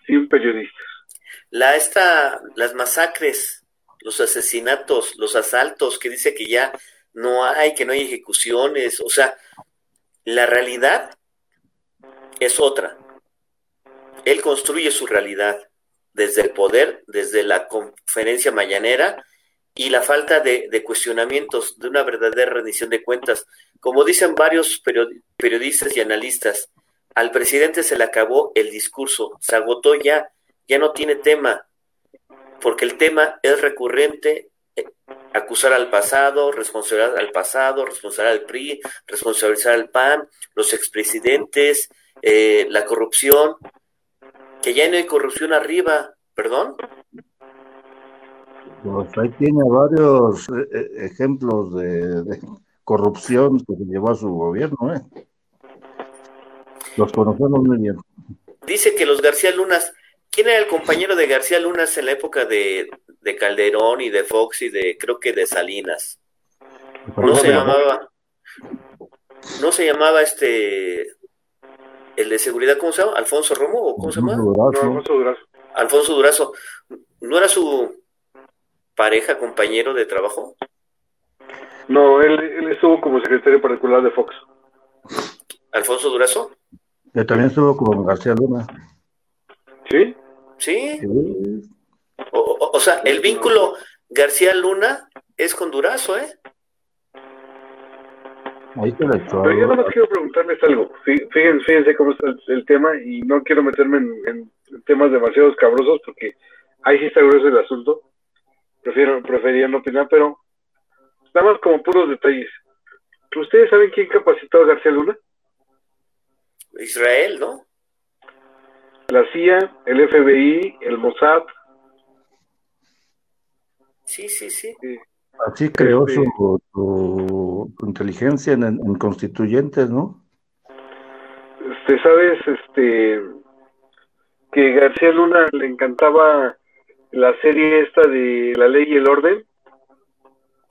sin periodistas. La esta, las masacres los asesinatos, los asaltos, que dice que ya no hay, que no hay ejecuciones, o sea, la realidad es otra. Él construye su realidad desde el poder, desde la conferencia mañanera y la falta de, cuestionamientos, de una verdadera rendición de cuentas. Como dicen varios periodistas y analistas, al presidente se le acabó el discurso, se agotó ya, ya no tiene tema, porque el tema es recurrente, eh, acusar al pasado, responsabilizar al pasado, responsabilizar al PRI, responsabilizar al PAN, los expresidentes, eh, la corrupción, que ya no hay corrupción arriba, perdón. Pues ahí tiene varios eh, ejemplos de, corrupción que se llevó a su gobierno, ¿eh? Los conocemos muy bien. Dice que los García Lunas ¿Quién era el compañero de García Lunas en la época de, Calderón y de Fox y de, creo que de Salinas? No se llamaba, no se llamaba este, el de seguridad, ¿cómo se llama? ¿Alfonso Romo o cómo se llama? Alfonso Durazo. Alfonso Durazo. ¿No era su pareja, compañero de trabajo? No, él, él estuvo como secretario particular de Fox. ¿Alfonso Durazo? Él también estuvo con García Luna. ¿Sí? Sí. O, sea, el vínculo García Luna es con Durazo, ¿eh? Ahí te Pero yo no quiero preguntarles algo. Fíjense, fíjense cómo está el, tema y no quiero meterme en, temas demasiado cabrosos porque ahí sí está grueso el asunto. Prefiero, prefería no opinar, pero nada como puros detalles. ¿Ustedes saben quién capacitó a García Luna? Israel, ¿no? la CIA, el FBI, el Mossad. Sí, sí, sí. Así creó este, su, inteligencia en, constituyentes, ¿no? Este, sabes, este, que García Luna le encantaba la serie esta de La Ley y el Orden.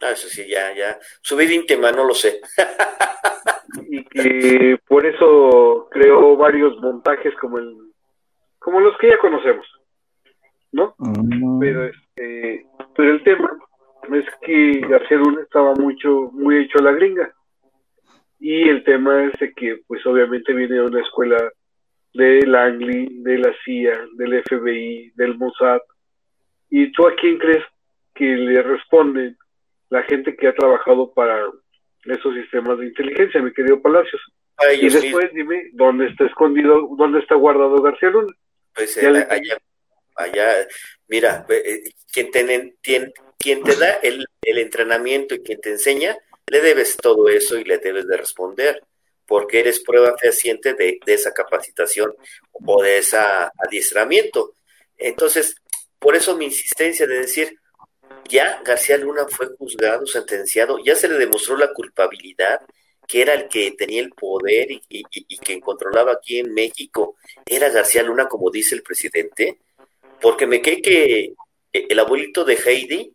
Ah, eso sí, ya, ya. Su vida íntima, no lo sé. y que por eso creó varios montajes como el como los que ya conocemos, ¿no? Mm. Pero, este, pero el tema es que García Luna estaba mucho, muy hecho a la gringa. Y el tema es de que, pues obviamente viene de una escuela de Langley, de la CIA, del FBI, del Mossad. ¿Y tú a quién crees que le responde la gente que ha trabajado para esos sistemas de inteligencia, mi querido Palacios? y después dime, ¿dónde está escondido, dónde está guardado García Luna? Pues eh, allá, allá, mira, eh, quien te, quien, te da el, entrenamiento y quien te enseña, le debes todo eso y le debes de responder. porque eres prueba fehaciente de, de esa capacitación o de ese adiestramiento. Entonces, por eso mi insistencia de decir, ya García Luna fue juzgado, sentenciado, ya se le demostró la culpabilidad, que era el que tenía el poder y, y, que controlaba aquí en México, era García Luna, como dice el presidente, porque me cree que el abuelito de Heidi,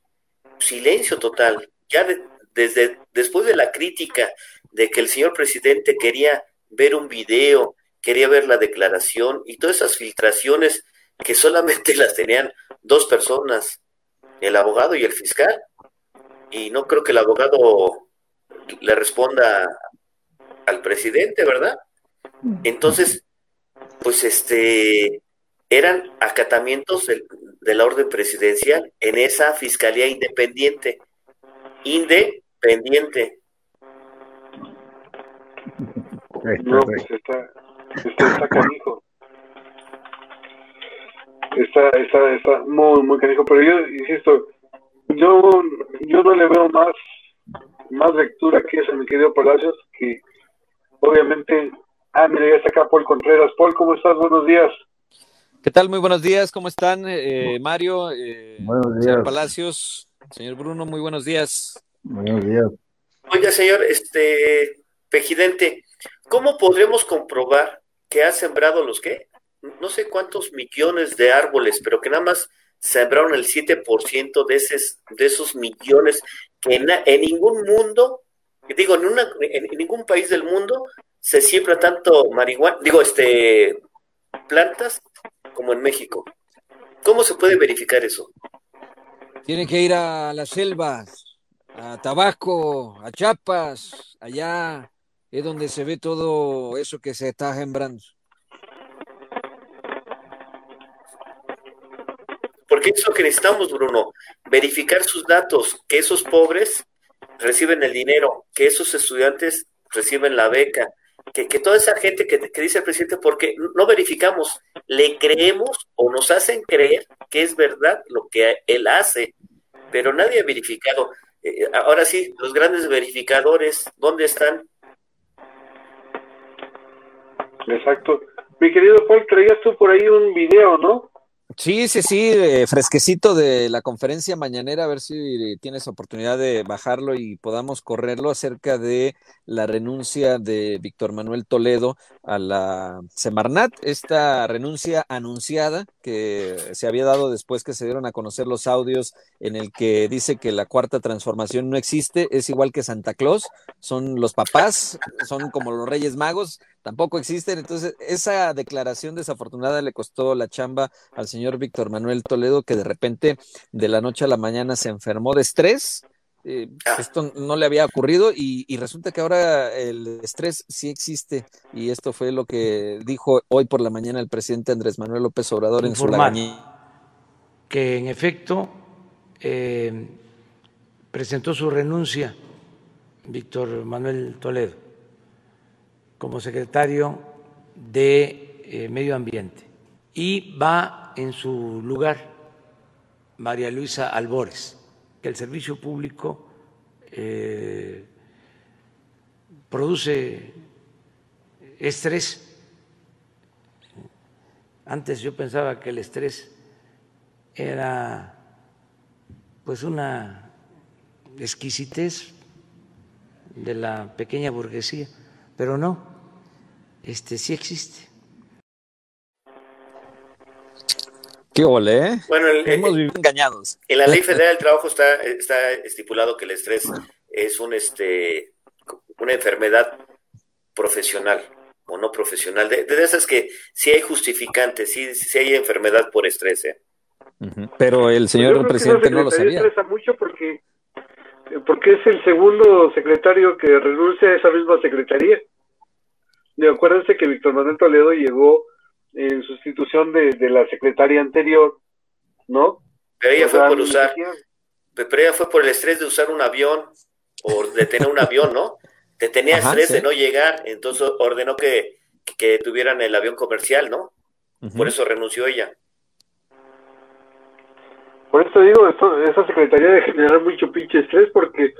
silencio total, ya desde después de la crítica de que el señor presidente quería ver un video, quería ver la declaración y todas esas filtraciones que solamente las tenían dos personas, el abogado y el fiscal. Y no creo que el abogado le responda al presidente, ¿verdad? Entonces, pues este, eran acatamientos de, la orden presidencial en esa fiscalía independiente. Independiente. No, pues está, está, canijo. Está, está, está muy, muy canijo. Pero yo insisto, yo, yo no le veo más, más lectura que eso, mi querido Palacios, que obviamente. Ah, mira, ya está acá Paul Contreras. Paul, ¿cómo estás? Buenos días. ¿Qué tal? Muy buenos días, ¿cómo están? Eh, Mario, eh, buenos días. señor Palacios, señor Bruno, muy buenos días. Buenos días. Oiga, señor, este, Pejidente, ¿cómo podremos comprobar que ha sembrado los qué? No sé cuántos millones de árboles, pero que nada más sembraron el 7% de, esos, de esos millones que en, en ningún mundo, digo, en, una, en ningún país del mundo se siembra tanto marihuana, digo, este, plantas como en México. ¿Cómo se puede verificar eso? Tienen que ir a las selvas, a Tabasco, a Chiapas, allá es donde se ve todo eso que se está sembrando. Porque eso que necesitamos, Bruno, verificar sus datos, que esos pobres reciben el dinero, que esos estudiantes reciben la beca, que, toda esa gente que, dice el presidente, porque no verificamos, le creemos o nos hacen creer que es verdad lo que él hace, pero nadie ha verificado. Eh, ahora sí, los grandes verificadores, ¿dónde están? Exacto. Mi querido Paul, traías tú por ahí un video, ¿no? Sí, sí, sí, eh, fresquecito de la conferencia mañanera, a ver si tienes oportunidad de bajarlo y podamos correrlo acerca de la renuncia de Víctor Manuel Toledo a la Semarnat, esta renuncia anunciada que se había dado después que se dieron a conocer los audios en el que dice que la cuarta transformación no existe, es igual que Santa Claus, son los papás, son como los Reyes Magos, tampoco existen. Entonces, esa declaración desafortunada le costó la chamba al señor Víctor Manuel Toledo, que de repente, de la noche a la mañana, se enfermó de estrés. Eh, ah. esto no le había ocurrido y, resulta que ahora el estrés sí existe y esto fue lo que dijo hoy por la mañana el presidente Andrés Manuel López Obrador en su que en efecto eh, presentó su renuncia Víctor Manuel Toledo como secretario de eh, Medio Ambiente y va en su lugar María Luisa Albores, que el servicio público eh, produce estrés. Antes yo pensaba que el estrés era pues una exquisitez de la pequeña burguesía, pero no, este sí existe. Qué ole, ¿eh? Bueno, hemos vivido engañados. En la Ley Federal del Trabajo está, está estipulado que el estrés es un este una enfermedad profesional o no profesional. De, esas que sí hay justificantes, sí, sí hay enfermedad por estrés, ¿eh? Pero el señor presidente no lo sabía. estresa mucho porque, porque es el segundo secretario que renuncia a esa misma secretaría acuérdense que Víctor Manuel Toledo llegó en sustitución de, la secretaria anterior, ¿no? Pero ella fue por usar, pero ella fue por el estrés de usar un avión o de tener un avión, ¿no? Te tenía estrés de no llegar, entonces ordenó que, que tuvieran el avión comercial, ¿no? Por eso renunció ella. Por eso digo, esto, esa secretaría de generar mucho pinche estrés porque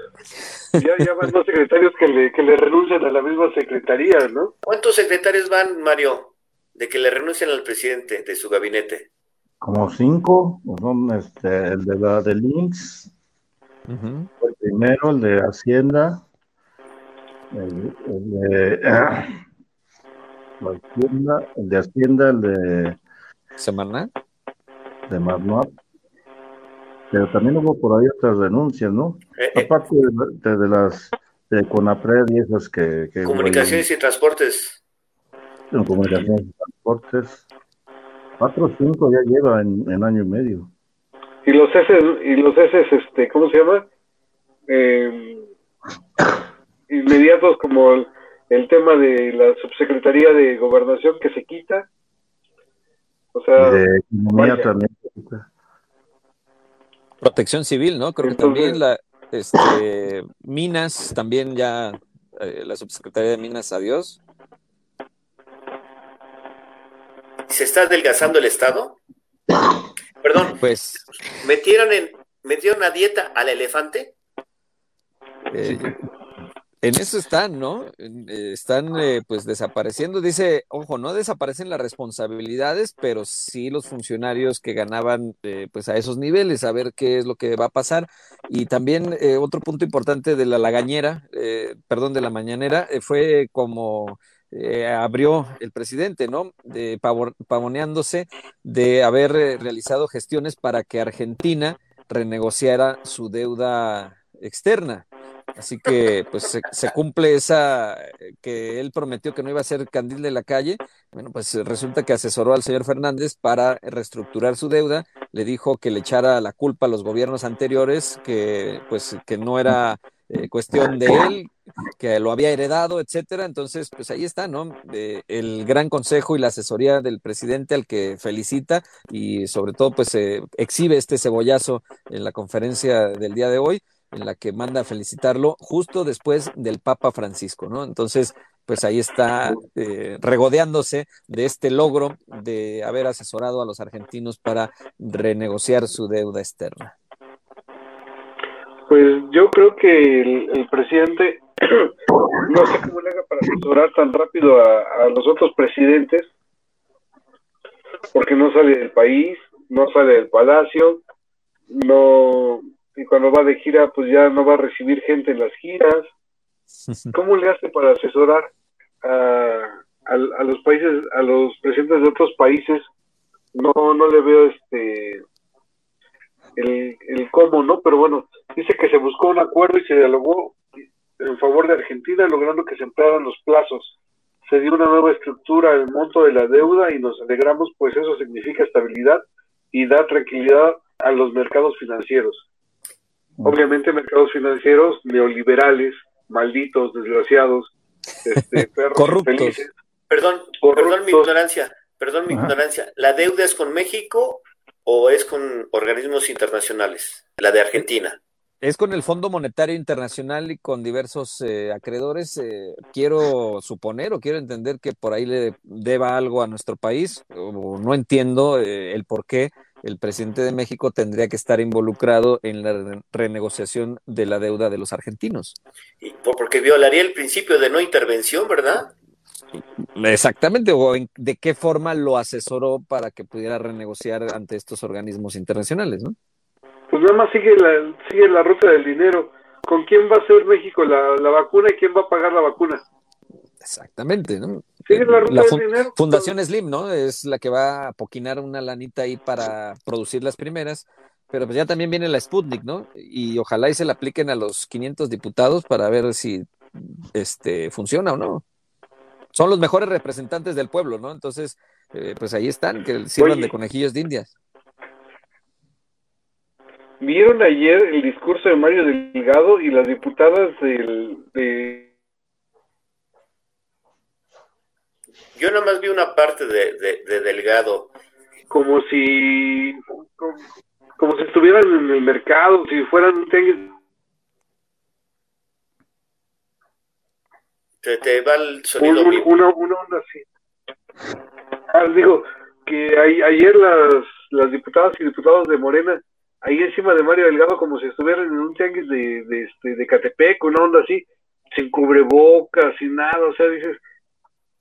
ya, ya van dos secretarios que le, que le renuncian a la misma secretaría, ¿no? ¿Cuántos secretarios van, Mario, de que le renuncian al presidente de su gabinete? Como cinco, son este, el de la de Links, el primero, el de Hacienda, el, de Hacienda, el de Hacienda, el de Semana de Marnot, pero también hubo por ahí otras renuncias, ¿no? Eh, eh. Aparte de, las de Conapred y esas que... comunicaciones y transportes. Comunicaciones y transportes. Cuatro o cinco ya lleva en, año y medio. Y los S, y los S, este, ¿cómo se llama? Eh, inmediatos como el, tema de la subsecretaría de gobernación que se quita. O sea, de economía también. Protección civil, ¿no? Creo que también la este, Minas, también ya eh, la subsecretaría de Minas, adiós. ¿Se está adelgazando el Estado? Perdón. Pues. ¿Metieron, en, ¿Metieron a dieta al elefante? Eh, en eso están, ¿no? Eh, están eh, pues desapareciendo. Dice, ojo, no desaparecen las responsabilidades, pero sí los funcionarios que ganaban eh, pues a esos niveles, a ver qué es lo que va a pasar. Y también otro punto importante de la lagañera, perdón, de la mañanera, fue como abrió el presidente, ¿no? De, pavoneándose de haber realizado gestiones para que Argentina renegociara su deuda externa. Así que pues se, cumple esa eh, que él prometió que no iba a ser candil de la calle. Bueno, pues resulta que asesoró al señor Fernández para reestructurar su deuda, le dijo que le echara la culpa a los gobiernos anteriores, que pues que no era eh, cuestión de él, que lo había heredado, etcétera. Entonces, pues ahí está, ¿no? el gran consejo y la asesoría del presidente al que felicita y sobre todo pues exhibe este cebollazo en la conferencia del día de hoy en la que manda a felicitarlo justo después del Papa Francisco, ¿no? Entonces, pues ahí está eh, regodeándose de este logro de haber asesorado a los argentinos para renegociar su deuda externa. Pues yo creo que el, presidente, no sé cómo le haga para asesorar tan rápido a los otros presidentes, porque no sale del país, no sale del palacio, no y cuando va de gira pues ya no va a recibir gente en las giras. ¿Cómo le hace para asesorar a, a, los países, a los presidentes de otros países? No, no le veo este el, el cómo, ¿no? Pero bueno, dice que se buscó un acuerdo y se dialogó en favor de Argentina, logrando que se emplearan los plazos. Se dio una nueva estructura al monto de la deuda y nos alegramos, pues eso significa estabilidad y da tranquilidad a los mercados financieros. Obviamente mercados financieros neoliberales, malditos, desgraciados, este, perros corruptos. Perdón, perdón mi ignorancia, perdón mi ignorancia. ¿La deuda es con México o es con organismos internacionales? La de Argentina. Es con el Fondo Monetario Internacional y con diversos eh, acreedores. Eh, quiero suponer o quiero entender que por ahí le deba algo a nuestro país. O no entiendo eh, el por qué el presidente de México tendría que estar involucrado en la renegociación de la deuda de los argentinos. Y porque violaría el principio de no intervención, ¿verdad? Exactamente, o de qué forma lo asesoró para que pudiera renegociar ante estos organismos internacionales, ¿no? Pues nada más sigue la, sigue la ruta del dinero. ¿Con quién va a ser México la, la vacuna y quién va a pagar la vacuna? Exactamente, ¿no? Eh, la, Fundación Slim, ¿no? Es la que va a poquinar una lanita ahí para producir las primeras, pero pues ya también viene la Sputnik, ¿no? Y ojalá y se la apliquen a los 500 diputados para ver si este funciona o no. Son los mejores representantes del pueblo, ¿no? Entonces, eh, pues ahí están, que sirvan de conejillos de indias. ¿Vieron ayer el discurso de Mario Delgado y las diputadas del, de Yo nada más vi una parte de, de, Delgado. Como si, como, si estuvieran en el mercado, si fueran Te, te va el sonido. una, una onda así. Ah, digo, que ayer las, las diputadas y diputados de Morena ahí encima de Mario Delgado como si estuvieran en un tianguis de, de, este, de Catepec, una onda así, sin cubrebocas, sin nada, o sea, dices,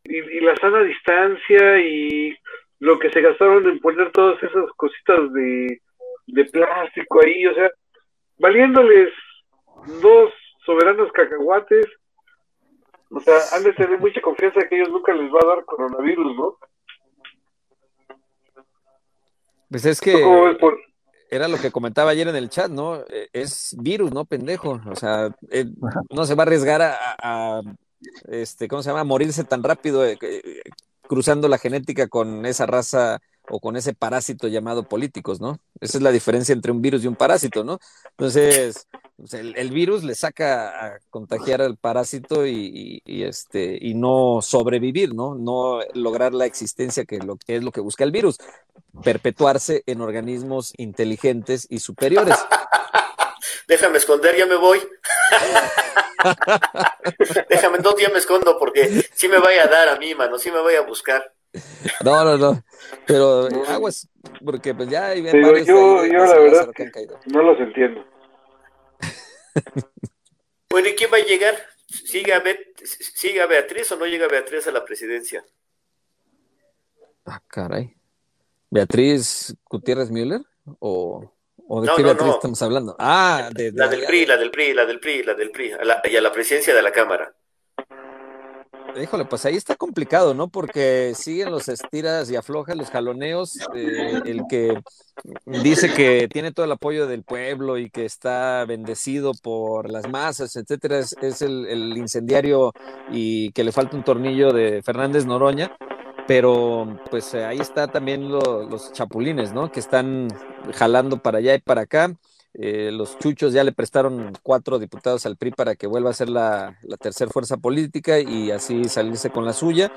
y, y, la sana distancia y lo que se gastaron en poner todas esas cositas de, de plástico ahí, o sea, valiéndoles dos soberanos cacahuates, o sea, han de tener mucha confianza que ellos nunca les va a dar coronavirus, ¿no? Pues es que era lo que comentaba ayer en el chat, ¿no? E, es virus, ¿no? Pendejo. O sea, eh, no se va a arriesgar a, este, ¿cómo se llama? A morirse tan rápido eh, eh, cruzando la genética con esa raza o con ese parásito llamado políticos, ¿no? Esa es la diferencia entre un virus y un parásito, ¿no? Entonces, pues, el, virus le saca a contagiar al parásito y, este y no sobrevivir, ¿no? No lograr la existencia que, es lo que busca el virus, perpetuarse en organismos inteligentes y superiores. Déjame esconder, ya me voy. Déjame, no, ya me escondo porque si me vaya a dar a mí, mano, si me vaya a buscar. No, no, no. Pero aguas, porque pues ya hay yo, yo la verdad no los entiendo. bueno, ¿y quién va a llegar? ¿Siga, ¿Siga Beatriz o no llega Beatriz a la presidencia? Ah, caray. ¿Beatriz Gutiérrez Müller? ¿O, o de qué Beatriz estamos hablando? Ah, de, la del PRI, la del PRI, la del PRI, la del PRI, y a la presidencia de la Cámara. Híjole, pues ahí está complicado, ¿no? Porque siguen los estiras y aflojas, los jaloneos. Eh, el que dice que tiene todo el apoyo del pueblo y que está bendecido por las masas, etcétera, es, el, incendiario y que le falta un tornillo de Fernández Noroña. Pero pues ahí está también los chapulines, ¿no? Que están jalando para allá y para acá. Eh, los chuchos ya le prestaron cuatro diputados al PRI para que vuelva a ser la, tercera fuerza política y así salirse con la suya.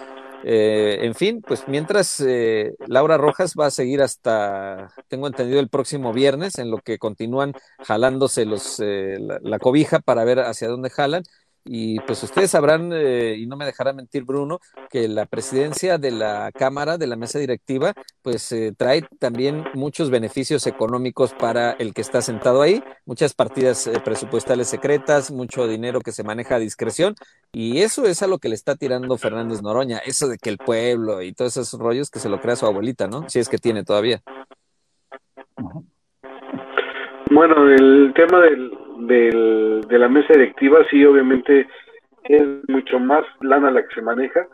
Eh, en fin, pues mientras eh, Laura Rojas va a seguir hasta, tengo entendido, el próximo viernes, en lo que continúan jalándose los, la, cobija para ver hacia dónde jalan. Y pues ustedes sabrán, eh, y no me dejará mentir Bruno, que la presidencia de la Cámara, de la mesa directiva, pues eh, trae también muchos beneficios económicos para el que está sentado ahí, muchas partidas eh, presupuestales secretas, mucho dinero que se maneja a discreción, y eso es a lo que le está tirando Fernández Noroña, eso de que el pueblo y todos esos rollos que se lo crea su abuelita, ¿no? Si es que tiene todavía. Bueno, el tema del, del, de la mesa directiva, sí, obviamente es mucho más lana la que se maneja.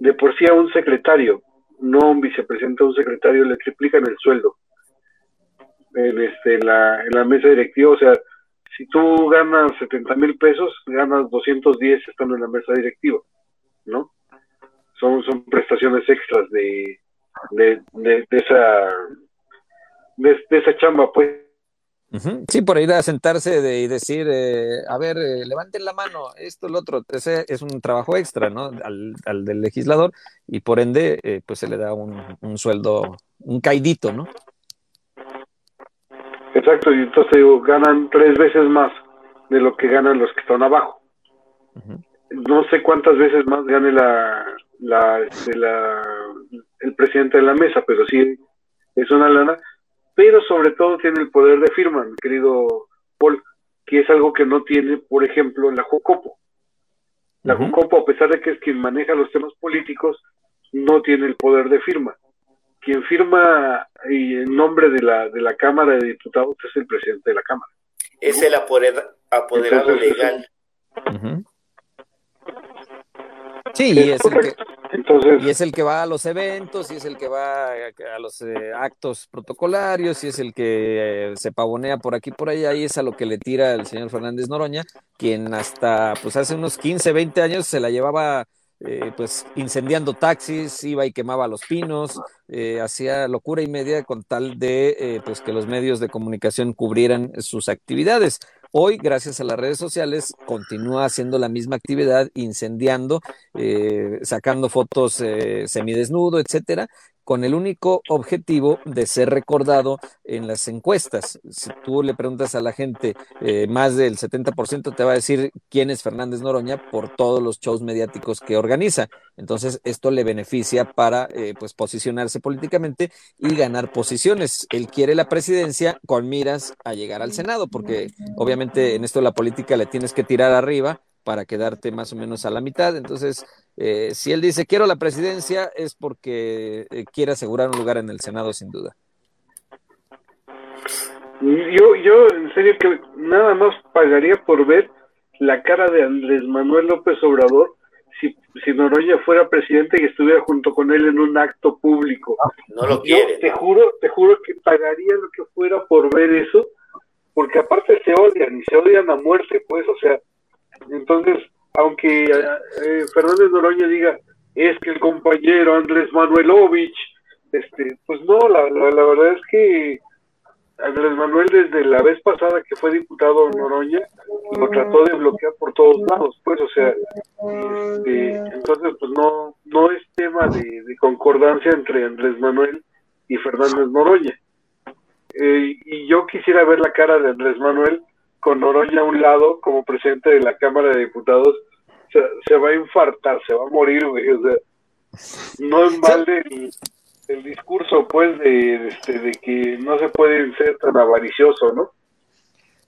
De por sí a un secretario, no un vicepresidente, a un secretario le triplican el sueldo en, este, la, en la mesa directiva. O sea, si tú ganas 70 mil pesos, ganas 210 estando en la mesa directiva, ¿no? Son, son prestaciones extras de, de, de, esa de, esa chamba, pues. Sí, por ir a sentarse de, y decir, eh, a ver, eh, levanten la mano, esto, lo otro. Ese es un trabajo extra, ¿no? Al, al del legislador y por ende, eh, pues se le da un, un, sueldo, un caidito, ¿no? Exacto, y entonces digo, ganan tres veces más de lo que ganan los que están abajo. No sé cuántas veces más gane la, la, este, la, el presidente de la mesa, pero sí es una lana pero sobre todo tiene el poder de firma, mi querido Paul, que es algo que no tiene, por ejemplo, la Jocopo. La Jocopo, a pesar de que es quien maneja los temas políticos, no tiene el poder de firma. Quien firma y en nombre de la, de la Cámara de Diputados es el presidente de la Cámara. Es el apoderado legal. Sí, y es, el que, y es el que va a los eventos, y es el que va a, los eh, actos protocolarios, y es el que eh, se pavonea por aquí por allá, y es a lo que le tira el señor Fernández Noroña, quien hasta pues hace unos 15, 20 años se la llevaba eh, pues incendiando taxis, iba y quemaba los pinos, hacía locura y media con tal de pues que los medios de comunicación cubrieran sus actividades. Hoy, gracias a las redes sociales, continúa haciendo la misma actividad, incendiando, eh, sacando fotos eh, semidesnudo, etcétera. Con el único objetivo de ser recordado en las encuestas. Si tú le preguntas a la gente, eh, más del 70% te va a decir quién es Fernández Noroña por todos los shows mediáticos que organiza. Entonces, esto le beneficia para eh, pues posicionarse políticamente y ganar posiciones. Él quiere la presidencia con miras a llegar al Senado, porque obviamente en esto la política le tienes que tirar arriba para quedarte más o menos a la mitad. Entonces, eh, si él dice quiero la presidencia, es porque eh, quiere asegurar un lugar en el Senado, sin duda. Yo, yo en serio que nada más pagaría por ver la cara de Andrés Manuel López Obrador si, si Noroña fuera presidente y estuviera junto con él en un acto público. No lo quiere. te juro, te juro que pagaría lo que fuera por ver eso, porque aparte se odian y se odian a muerte, pues, o sea, entonces, aunque eh, Fernández Noroña diga, es que el compañero Andrés Manuelovich, este, pues no, la, la, verdad es que Andrés Manuel desde la vez pasada que fue diputado Noroña lo trató de bloquear por todos lados, pues, o sea, este, entonces, pues no, no es tema de, concordancia entre Andrés Manuel y Fernández Noroña. Eh, y yo quisiera ver la cara de Andrés Manuel con Noroña a un lado como presidente de la Cámara de Diputados, se, va a infartar, se va a morir, güey. O sea, no es mal el, el discurso, pues, de, este, de que no se puede ser tan avaricioso, ¿no?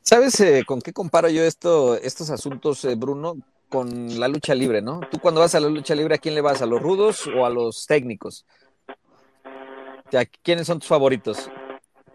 ¿Sabes eh, con qué comparo yo esto, estos asuntos, eh, Bruno? Con la lucha libre, ¿no? Tú cuando vas a la lucha libre, ¿a quién le vas? ¿A los rudos o a los técnicos? ¿Quiénes son tus favoritos?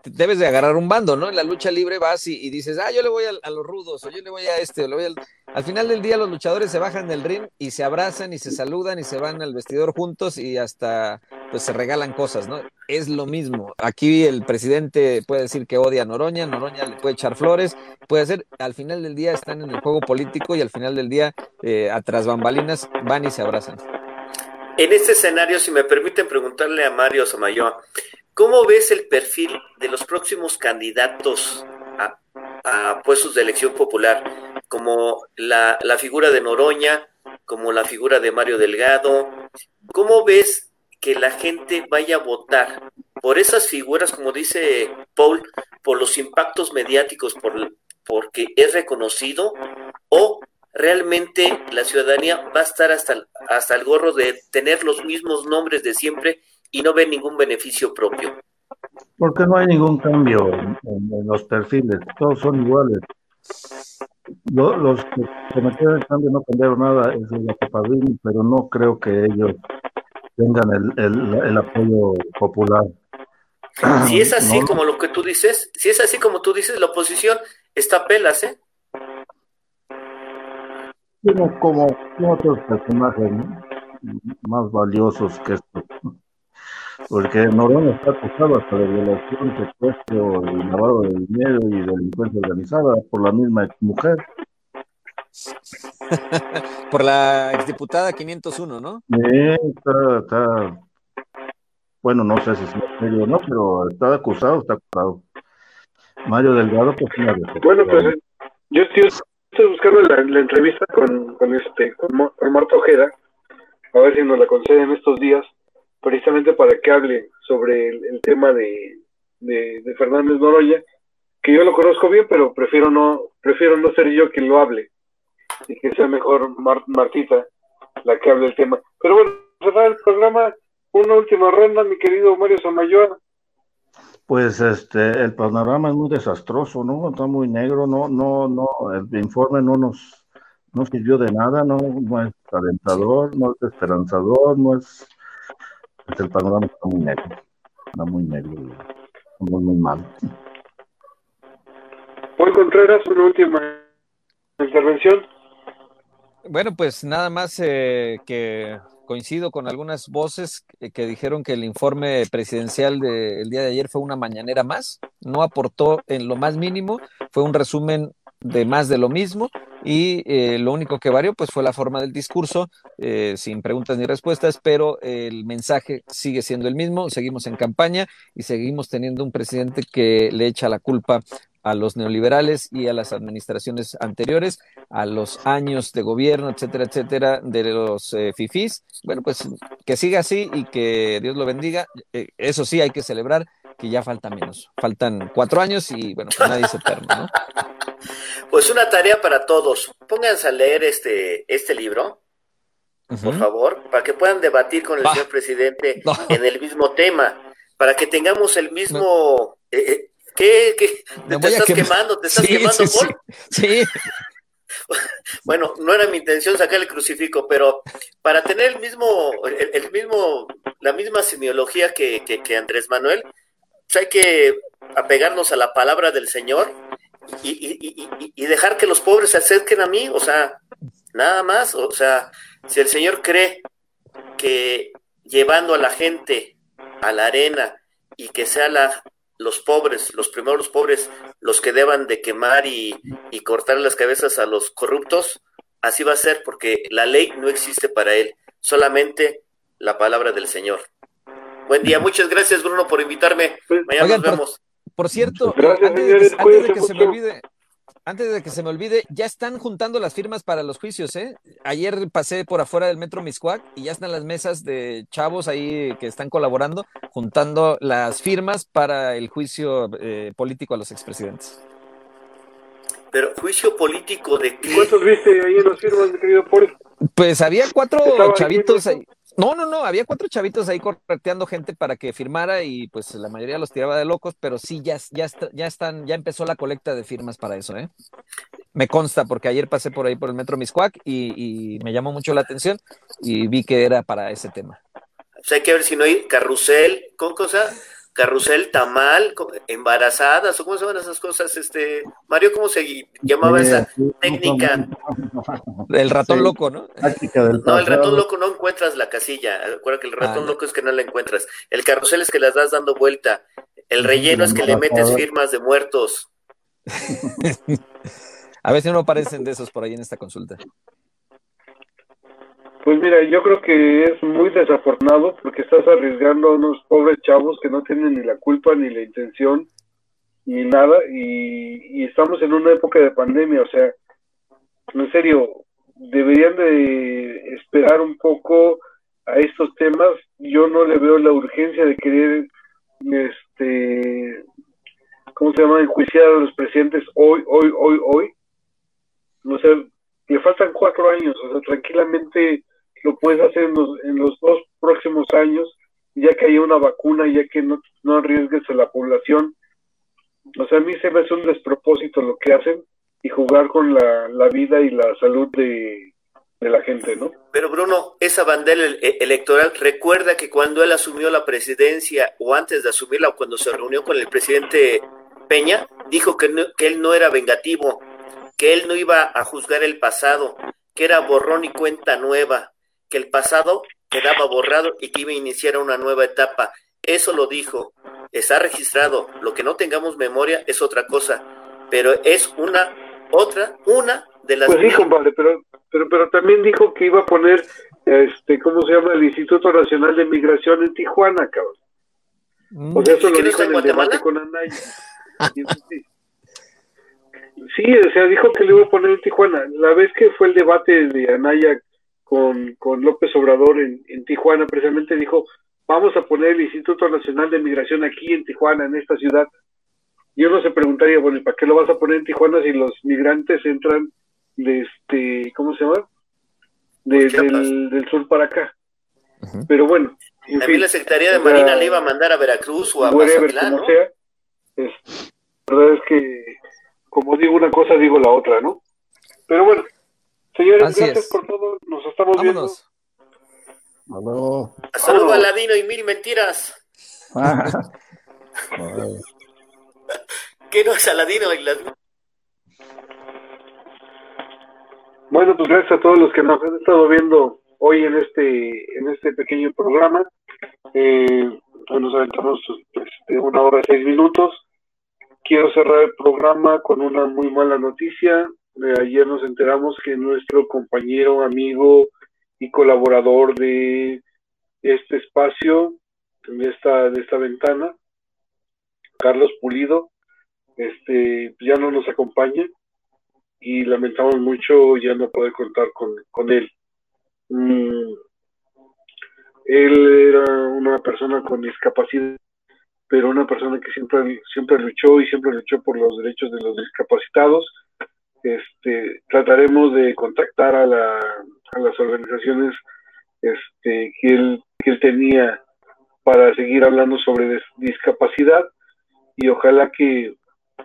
Debes de agarrar un bando, ¿no? En la lucha libre vas y, dices, ah, yo le voy a, los rudos, o yo le voy a este, o le voy al... Al final del día los luchadores se bajan del ring y se abrazan y se saludan y se van al vestidor juntos y hasta pues se regalan cosas, ¿no? Es lo mismo. Aquí el presidente puede decir que odia a Noroña, Noroña le puede echar flores, puede hacer, al final del día están en el juego político y al final del día, eh, atrás bambalinas, van y se abrazan. En este escenario, si me permiten preguntarle a Mario Samayoa, ¿Cómo ves el perfil de los próximos candidatos a, puestos de elección popular, como la, figura de Noroña, como la figura de Mario Delgado? ¿Cómo ves que la gente vaya a votar por esas figuras, como dice Paul, por los impactos mediáticos, por, porque es reconocido, o realmente la ciudadanía va a estar hasta, hasta el gorro de tener los mismos nombres de siempre y no ve ningún beneficio propio. Porque no hay ningún cambio en, los perfiles, todos son iguales. los que cometieron el cambio no cambiaron nada, es el Padrini, pero no creo que ellos tengan el, apoyo popular. Si es así como lo que tú dices, si es así como tú dices, la oposición está pelas, ¿eh? Como, como otros personajes más valiosos que esto porque Noroña está acusado hasta de violación, secuestro y lavado de dinero y delincuencia organizada por la misma mujer. por la exdiputada 501, ¿no? Sí, está, está, bueno, no sé si es serio o no, pero está acusado, está acusado. Mario Delgado, pues Bueno, pues yo estoy, buscando la, entrevista con, con este, con, con Marta Ojeda, a ver si nos la conceden estos días precisamente para que hable sobre el, tema de, de, Fernández Noroya, que yo lo conozco bien, pero prefiero no, prefiero no ser yo quien lo hable, y que sea mejor Martita la que hable el tema. Pero bueno, cerrar el programa, una última ronda, mi querido Mario Samayoa. Pues este, el panorama es muy desastroso, ¿no? Está muy negro, no, no, no, el informe no nos, no sirvió de nada, no, no es alentador, no es esperanzador, no es el panorama está muy negro, está muy negro, muy, muy mal. Juan Contreras, una última intervención. Bueno, pues nada más eh, que coincido con algunas voces que, dijeron que el informe presidencial del día de ayer fue una mañanera más, no aportó en lo más mínimo, fue un resumen de más de lo mismo y eh, lo único que varió pues fue la forma del discurso, eh, sin preguntas ni respuestas, pero el mensaje sigue siendo el mismo, seguimos en campaña y seguimos teniendo un presidente que le echa la culpa a los neoliberales y a las administraciones anteriores, a los años de gobierno, etcétera, etcétera, de los eh, FIFIs. Bueno, pues que siga así y que Dios lo bendiga. Eh, eso sí, hay que celebrar que ya falta menos. Faltan cuatro años y bueno, pues nadie se eterno, ¿no? Pues una tarea para todos. Pónganse a leer este, este libro, por favor, para que puedan debatir con el señor presidente en el mismo tema, para que tengamos el mismo... Eh, ¿Qué? qué? ¿Te, estás quemando? ¿Te estás quemando, sí, bueno, no era mi intención sacar el crucifijo, pero para tener el mismo, el, mismo, la misma semiología que, que, Andrés Manuel, hay que apegarnos a la palabra del Señor y, dejar que los pobres se acerquen a mí, o sea, nada más, o sea, si el Señor cree que llevando a la gente a la arena y que sea la, los pobres, los primeros pobres, los que deban de quemar y, cortar las cabezas a los corruptos, así va a ser porque la ley no existe para él, solamente la palabra del Señor. Buen día, muchas gracias Bruno por invitarme. Mañana nos vemos. Por, cierto, antes, de que se me olvide, antes de que se me olvide, ya están juntando las firmas para los juicios, ¿eh? Ayer pasé por afuera del metro Miscuac y ya están las mesas de chavos ahí que están colaborando, juntando las firmas para el juicio eh, político a los expresidentes. Pero, ¿juicio político de qué? ¿Cuántos viste ahí en las firmas, querido Paul? Pues había cuatro chavitos ahí. No, no, no, había cuatro chavitos ahí correteando gente para que firmara y pues la mayoría los tiraba de locos, pero sí, ya, ya, ya están, ya empezó la colecta de firmas para eso, ¿eh? Me consta, porque ayer pasé por ahí por el metro Miscuac y, y me llamó mucho la atención y vi que era para ese tema. Pues hay que ver si no hay carrusel, con cosa, carrusel tamal, embarazadas, o cómo se llaman esas cosas, este, Mario, ¿cómo se llamaba esa técnica? El ratón loco, ¿no? no, el ratón loco no encuentras la casilla, acuérdate que el ratón ah, loco es que no la encuentras, el carrusel es que las das dando vuelta, el relleno es que le metes firmas de muertos. A veces no aparecen de esos por ahí en esta consulta. Pues mira, yo creo que es muy desafortunado porque estás arriesgando a unos pobres chavos que no tienen ni la culpa ni la intención ni nada y, estamos en una época de pandemia, o sea, en serio, deberían de esperar un poco a estos temas. Yo no le veo la urgencia de querer, este, ¿cómo se llama?, enjuiciar a los presidentes hoy, hoy, hoy, hoy. O sea, le faltan cuatro años, o sea, tranquilamente lo puedes hacer en los, en los dos próximos años, ya que haya una vacuna, ya que no, no arriesgues a la población. O sea, a mí se me hace un despropósito lo que hacen y jugar con la, la vida y la salud de, de la gente, ¿no? Pero Bruno, esa bandera e, electoral, recuerda que cuando él asumió la presidencia o antes de asumirla o cuando se reunió con el presidente Peña, dijo que, que él no era vengativo, que él no iba a juzgar el pasado, que era borrón y cuenta nueva, que el pasado quedaba borrado y que iba a iniciar una nueva etapa. Eso lo dijo, está registrado. Lo que no tengamos memoria es otra cosa, pero es una, otra, una de las... Pues dijo, vale, pero, pero, pero también dijo que iba a poner, este, ¿cómo se llama? El Instituto Nacional de Migración en Tijuana, cabrón. O sea, eso lo dijo en el debate con Anaya. sí, o sea, dijo que le iba a poner en Tijuana. La vez que fue el debate de Anaya con, con López Obrador en, en, Tijuana, precisamente dijo, vamos a poner el Instituto Nacional de Migración aquí en Tijuana, en esta ciudad. Y uno se preguntaría, bueno, ¿para qué lo vas a poner en Tijuana si los migrantes entran de este, ¿cómo se llama? del, del, sur para acá. Pero bueno. También la Secretaría de Marina le iba a mandar a Veracruz o a Mazatlán, ¿no? sea, es, la verdad es que, como digo una cosa, digo la otra, ¿no? Pero bueno, Señores, gracias por todo. Nos estamos Vámonos. viendo. Hasta luego, Aladino y mil mentiras. ¿Qué no es Aladino y las... Bueno, pues gracias a todos los que nos han estado viendo hoy en este en este pequeño programa. Eh, nos aventamos este, una hora y seis minutos. Quiero cerrar el programa con una muy mala noticia ayer nos enteramos que nuestro compañero, amigo y colaborador de este espacio, de esta, de esta ventana, Carlos Pulido, este, ya no nos acompaña y lamentamos mucho ya no poder contar con, con él. Mm, él era una persona con discapacidad, pero una persona que siempre, siempre luchó y siempre luchó por los derechos de los discapacitados. Este, trataremos de contactar a, la, a las organizaciones este, que, él, que él tenía para seguir hablando sobre discapacidad. Y ojalá que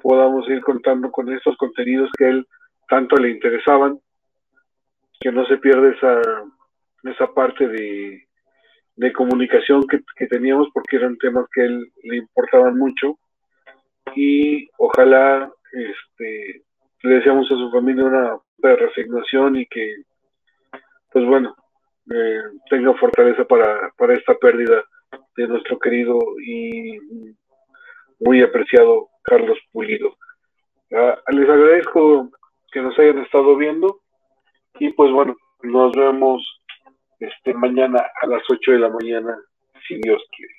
podamos ir contando con estos contenidos que a él tanto le interesaban, que no se pierda esa, esa parte de, comunicación que, que, teníamos porque eran temas que a él le importaban mucho. Y ojalá este, le deseamos a su familia una resignación y que pues bueno eh, tenga fortaleza para, para esta pérdida de nuestro querido y muy apreciado Carlos Pulido. Ah, les agradezco que nos hayan estado viendo y pues bueno, nos vemos este mañana a las 8 de la mañana, si Dios quiere.